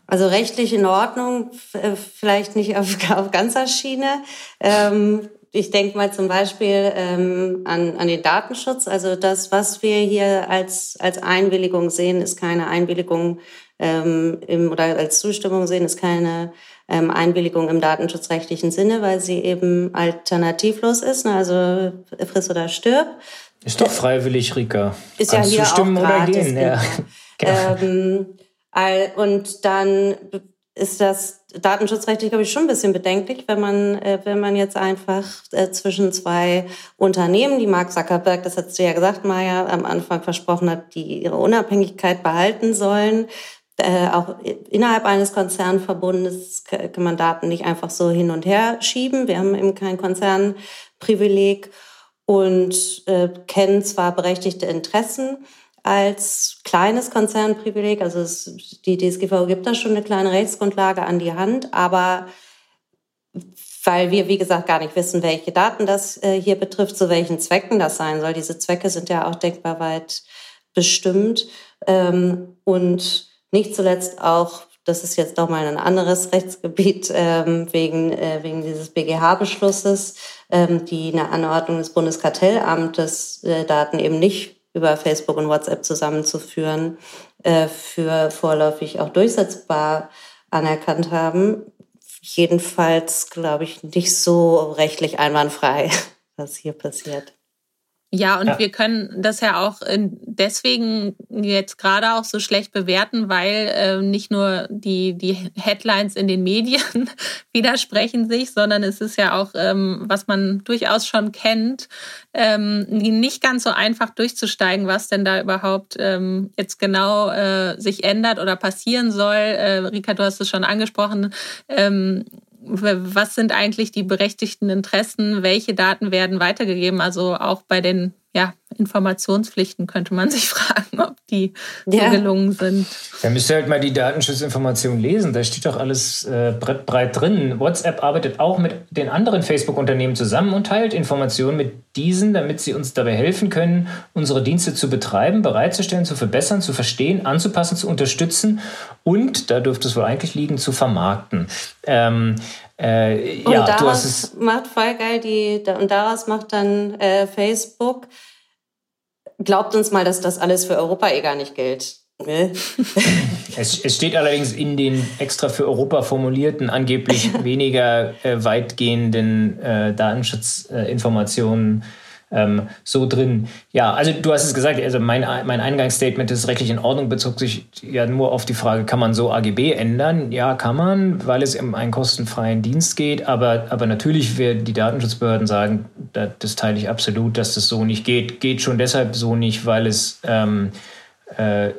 Also rechtlich in Ordnung, äh, vielleicht nicht auf, *laughs* auf ganzer Schiene. Ähm, ich denke mal zum Beispiel ähm, an, an den Datenschutz. Also das, was wir hier als, als Einwilligung sehen, ist keine Einwilligung ähm, im, oder als Zustimmung sehen, ist keine ähm, Einwilligung im datenschutzrechtlichen Sinne, weil sie eben alternativlos ist. Ne? Also friss oder stirb. Ist doch freiwillig, Rika. Ist Kannst ja hier zustimmen auch oder gehen. Ja. *laughs* Genau. Ähm, und dann ist das datenschutzrechtlich, glaube ich, schon ein bisschen bedenklich, wenn man, äh, wenn man jetzt einfach äh, zwischen zwei Unternehmen, die Mark Zuckerberg, das hat sie ja gesagt, Maya, am Anfang versprochen hat, die ihre Unabhängigkeit behalten sollen, äh, auch innerhalb eines Konzernverbundes kann man Daten nicht einfach so hin und her schieben. Wir haben eben kein Konzernprivileg und äh, kennen zwar berechtigte Interessen als kleines Konzernprivileg, also es, die DSGVO gibt da schon eine kleine Rechtsgrundlage an die Hand, aber weil wir, wie gesagt, gar nicht wissen, welche Daten das äh, hier betrifft, zu welchen Zwecken das sein soll. Diese Zwecke sind ja auch denkbar weit bestimmt. Ähm, und nicht zuletzt auch, das ist jetzt doch mal ein anderes *laughs* Rechtsgebiet, ähm, wegen, äh, wegen dieses BGH-Beschlusses, ähm, die eine Anordnung des Bundeskartellamtes, äh, Daten eben nicht über Facebook und WhatsApp zusammenzuführen, äh, für vorläufig auch durchsetzbar anerkannt haben. Jedenfalls, glaube ich, nicht so rechtlich einwandfrei, *laughs* was hier passiert. Ja, und ja. wir können das ja auch deswegen jetzt gerade auch so schlecht bewerten, weil äh, nicht nur die, die Headlines in den Medien *laughs* widersprechen sich, sondern es ist ja auch, ähm, was man durchaus schon kennt, ähm, nicht ganz so einfach durchzusteigen, was denn da überhaupt ähm, jetzt genau äh, sich ändert oder passieren soll. Äh, Rika, du hast es schon angesprochen. Ähm, was sind eigentlich die berechtigten Interessen, welche Daten werden weitergegeben. Also auch bei den ja, Informationspflichten könnte man sich *laughs* fragen, ob die ja. so gelungen sind. Da müsst ihr halt mal die Datenschutzinformationen lesen. Da steht doch alles äh, breit drin. WhatsApp arbeitet auch mit den anderen Facebook-Unternehmen zusammen und teilt Informationen mit diesen, damit sie uns dabei helfen können, unsere Dienste zu betreiben, bereitzustellen, zu verbessern, zu verstehen, anzupassen, zu unterstützen und, da dürfte es wohl eigentlich liegen, zu vermarkten. Ähm, äh, und ja, daraus macht voll geil die, und daraus macht dann äh, Facebook, glaubt uns mal, dass das alles für Europa eh gar nicht gilt. Ne? *laughs* *laughs* es, es, steht allerdings in den extra für Europa formulierten, angeblich weniger äh, weitgehenden äh, Datenschutzinformationen ähm, so drin. Ja, also du hast es gesagt, also mein, mein Eingangsstatement ist rechtlich in Ordnung, bezog sich ja nur auf die Frage, kann man so AGB ändern? Ja, kann man, weil es um einen kostenfreien Dienst geht, aber, aber natürlich werden die Datenschutzbehörden sagen, das, das teile ich absolut, dass das so nicht geht. Geht schon deshalb so nicht, weil es ähm, äh,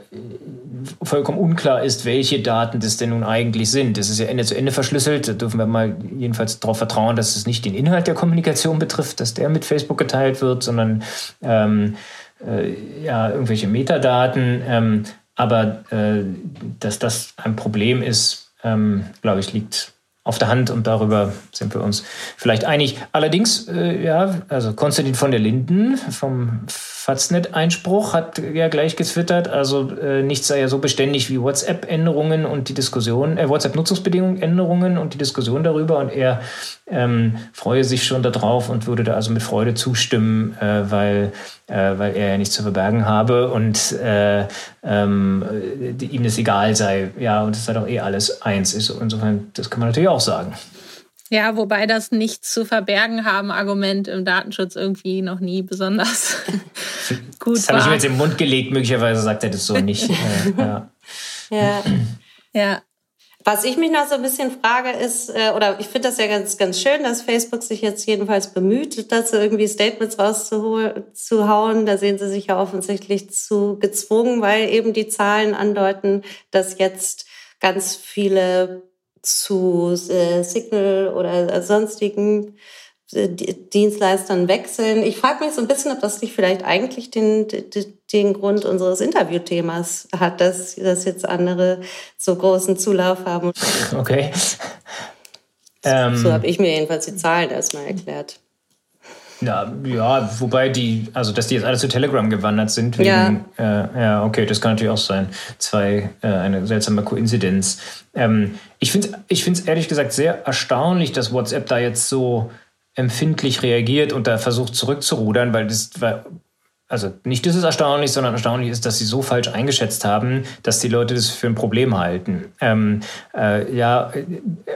vollkommen unklar ist, welche Daten das denn nun eigentlich sind. Das ist ja Ende zu Ende verschlüsselt. Da dürfen wir mal jedenfalls darauf vertrauen, dass es nicht den Inhalt der Kommunikation betrifft, dass der mit Facebook geteilt wird, sondern ähm, äh, ja, irgendwelche Metadaten. Ähm, aber äh, dass das ein Problem ist, ähm, glaube ich, liegt auf der Hand und darüber sind wir uns vielleicht einig. Allerdings, äh, ja, also Konstantin von der Linden vom Faznet-Einspruch hat ja gleich getwittert, also äh, nichts sei ja so beständig wie WhatsApp-Änderungen und die Diskussion, äh, WhatsApp-Nutzungsbedingungen Änderungen und die Diskussion darüber und er ähm, freue sich schon darauf und würde da also mit Freude zustimmen, äh, weil, äh, weil er ja nichts zu verbergen habe und äh, ähm, ihm es egal sei, ja, und es sei doch eh alles eins ist. Insofern, das kann man natürlich auch sagen. Ja, wobei das nichts zu verbergen haben Argument im Datenschutz irgendwie noch nie besonders *laughs* gut das war. Das habe ich mir jetzt im Mund gelegt, möglicherweise sagt er das so nicht. *laughs* Ja. ja. ja. Was ich mich noch so ein bisschen frage ist, äh, oder ich finde das ja ganz, ganz schön, dass Facebook sich jetzt jedenfalls bemüht, dazu irgendwie Statements rauszuhauen. Da sehen sie sich ja offensichtlich zu gezwungen, weil eben die Zahlen andeuten, dass jetzt ganz viele zu äh, Signal oder sonstigen äh, Dienstleistern wechseln. Ich frage mich so ein bisschen, ob das nicht vielleicht eigentlich den, den Grund unseres Interviewthemas hat, dass, dass jetzt andere so großen Zulauf haben. *laughs* Okay. So, ähm, so habe ich mir jedenfalls die Zahlen erstmal erklärt. Ja, ja, wobei die, also dass die jetzt alle zu Telegram gewandert sind. Wegen, ja. Äh, ja, okay, das kann natürlich auch sein. Zwei, äh, eine seltsame Koinzidenz. Ähm, ich finde es ich ehrlich gesagt sehr erstaunlich, dass WhatsApp da jetzt so empfindlich reagiert und da versucht zurückzurudern, weil das war also nicht, dass es erstaunlich, sondern erstaunlich ist, dass sie so falsch eingeschätzt haben, dass die Leute das für ein Problem halten. Ähm, äh, ja,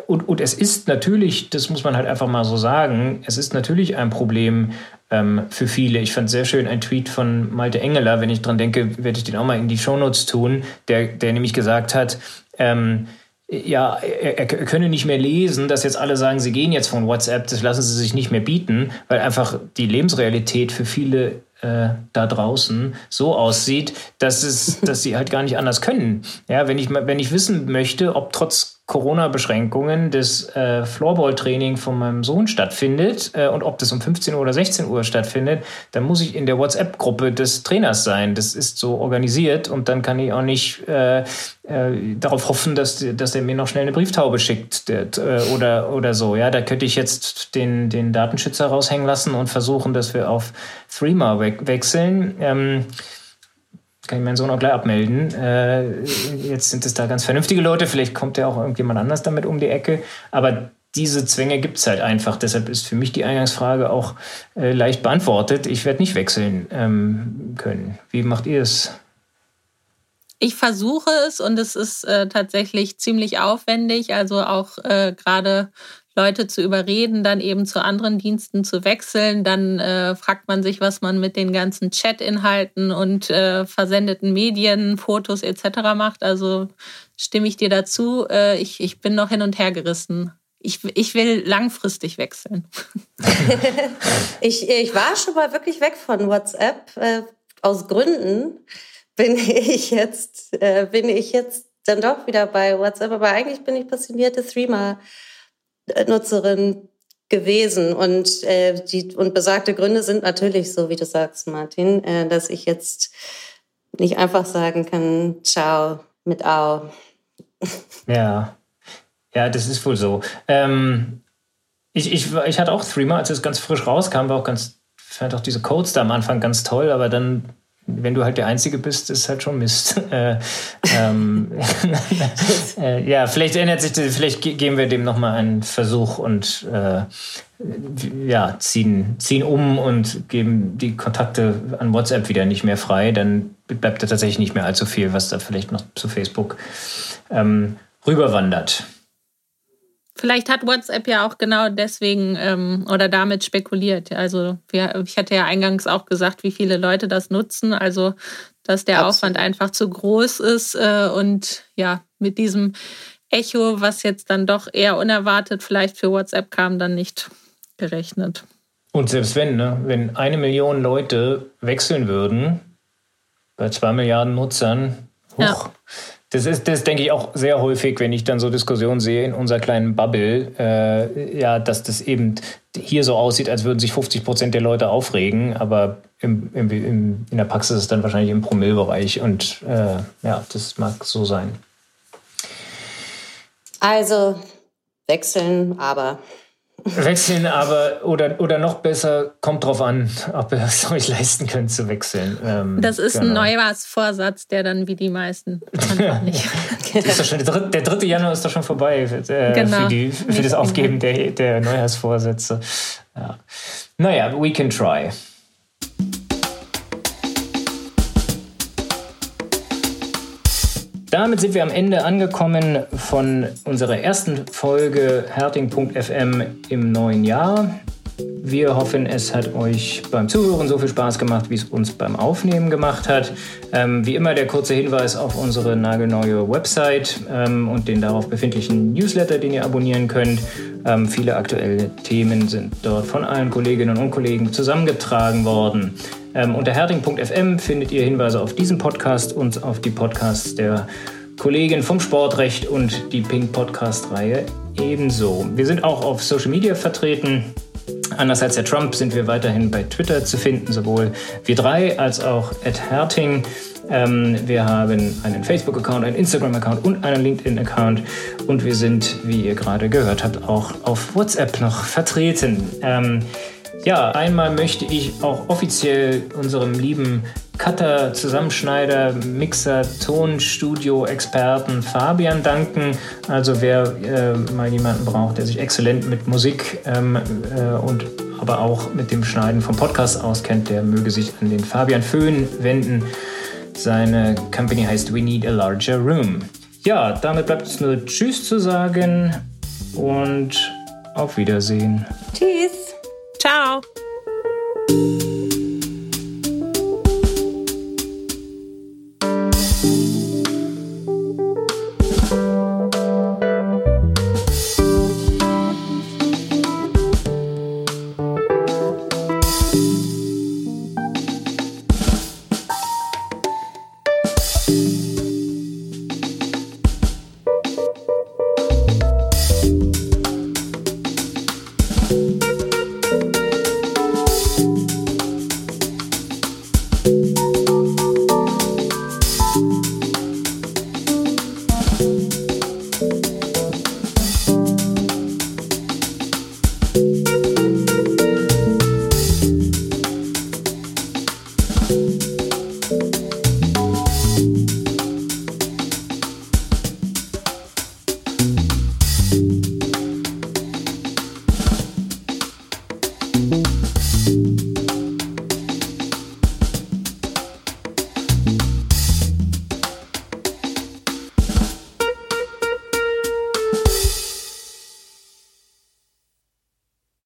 und, und es ist natürlich, das muss man halt einfach mal so sagen, es ist natürlich ein Problem ähm, für viele. Ich fand sehr schön ein Tweet von Malte Engeler, wenn ich dran denke, werde ich den auch mal in die Shownotes tun, der, der nämlich gesagt hat, ähm, ja, er, er, könne nicht mehr lesen, dass jetzt alle sagen, sie gehen jetzt von WhatsApp, das lassen sie sich nicht mehr bieten, weil einfach die Lebensrealität für viele äh, da draußen so aussieht, dass, es, dass sie halt gar nicht anders können. Ja, wenn ich, wenn ich wissen möchte, ob trotz Corona-Beschränkungen das äh, Floorball-Training von meinem Sohn stattfindet äh, und ob das um 15 Uhr oder 16 Uhr stattfindet, dann muss ich in der WhatsApp-Gruppe des Trainers sein. Das ist so organisiert und dann kann ich auch nicht äh, äh darauf hoffen, dass, dass der mir noch schnell eine Brieftaube schickt äh, oder, oder so. Ja, da könnte ich jetzt den, den Datenschützer raushängen lassen und versuchen, dass wir auf Threema we wechseln. Ähm, kann ich meinen Sohn auch gleich abmelden. Äh, jetzt sind es da ganz vernünftige Leute, vielleicht kommt ja auch irgendjemand anders damit um die Ecke. Aber diese Zwänge gibt es halt einfach. Deshalb ist für mich die Eingangsfrage auch äh, leicht beantwortet. Ich werde nicht wechseln ähm, können. Wie macht ihr es? Ich versuche es und es ist äh, tatsächlich ziemlich aufwendig. Also auch äh, gerade Leute zu überreden, dann eben zu anderen Diensten zu wechseln. Dann äh, fragt man sich, was man mit den ganzen Chat-Inhalten und äh, versendeten Medien, Fotos etc. macht. Also stimme ich dir dazu. Äh, ich, ich bin noch hin und her gerissen. Ich, ich will langfristig wechseln. *laughs* ich, ich war schon mal wirklich weg von WhatsApp. Äh, aus Gründen bin ich jetzt, äh, bin ich jetzt dann doch wieder bei WhatsApp. Aber eigentlich bin ich passionierte Threema. Nutzerin gewesen. Und, äh, die, und besagte Gründe sind natürlich so, wie du sagst, Martin, äh, dass ich jetzt nicht einfach sagen kann, ciao mit Au. Ja, ja, das ist wohl so. Ähm, ich, ich, ich hatte auch Threema, als es ganz frisch rauskam, war auch ganz, fand auch diese Codes da am Anfang ganz toll, aber dann wenn du halt der Einzige bist, ist halt schon Mist. *laughs* Äh, ähm, *laughs* äh, ja, vielleicht ändert sich, das, vielleicht geben wir dem nochmal einen Versuch und äh, ja, ziehen, ziehen um und geben die Kontakte an WhatsApp wieder nicht mehr frei. Dann bleibt da tatsächlich nicht mehr allzu viel, was da vielleicht noch zu Facebook ähm, rüberwandert. Vielleicht hat WhatsApp ja auch genau deswegen ähm, oder damit spekuliert. Also wir, ich hatte ja eingangs auch gesagt, wie viele Leute das nutzen. Also dass der Absolut. Aufwand einfach zu groß ist äh, und ja mit diesem Echo, was jetzt dann doch eher unerwartet vielleicht für WhatsApp kam, dann nicht gerechnet. Und selbst wenn, ne, wenn eine Million Leute wechseln würden bei zwei Milliarden Nutzern, hoch, ja. Das ist, das denke ich auch sehr häufig, wenn ich dann so Diskussionen sehe in unserer kleinen Bubble, äh, ja, dass das eben hier so aussieht, als würden sich 50 Prozent der Leute aufregen, aber im, im, im, in der Praxis ist es dann wahrscheinlich im Promillbereich und äh, ja, das mag so sein. Also wechseln, aber Wechseln aber, oder, oder noch besser, kommt drauf an, ob ihr es *laughs* euch leisten könnt zu wechseln. Ähm, das ist genau. ein Neujahrsvorsatz, der dann wie die meisten einfach *laughs* nicht. schon, der, dritte, der, 3. Januar ist doch schon vorbei äh, genau. für, die, für das Aufgeben der, der Neujahrsvorsätze. Ja. Naja, we can try. Damit sind wir am Ende angekommen von unserer ersten Folge Herting.fm im neuen Jahr. Wir hoffen, es hat euch beim Zuhören so viel Spaß gemacht, wie es uns beim Aufnehmen gemacht hat. Ähm, wie immer der kurze Hinweis auf unsere nagelneue Website ähm, und den darauf befindlichen Newsletter, den ihr abonnieren könnt. Ähm, viele aktuelle Themen sind dort von allen Kolleginnen und Kollegen zusammengetragen worden. Ähm, unter herting.fm findet ihr Hinweise auf diesen Podcast und auf die Podcasts der Kollegin vom Sportrecht und die Pink Podcast-Reihe ebenso. Wir sind auch auf Social Media vertreten. Anders als der Trump sind wir weiterhin bei Twitter zu finden, sowohl wir drei als auch Ed Herting. Ähm, wir haben einen Facebook-Account, einen Instagram-Account und einen LinkedIn-Account. Und wir sind, wie ihr gerade gehört habt, auch auf WhatsApp noch vertreten. Ähm, Ja, einmal möchte ich auch offiziell unserem lieben Cutter, Zusammenschneider, Mixer, Tonstudio-Experten Fabian danken. Also wer äh, mal jemanden braucht, der sich exzellent mit Musik ähm, äh, und aber auch mit dem Schneiden vom Podcast auskennt, der möge sich an den Fabian Föhn wenden. Seine Company heißt We Need a Larger Room. Ja, damit bleibt es nur Tschüss zu sagen und auf Wiedersehen. Tschüss. Ciao.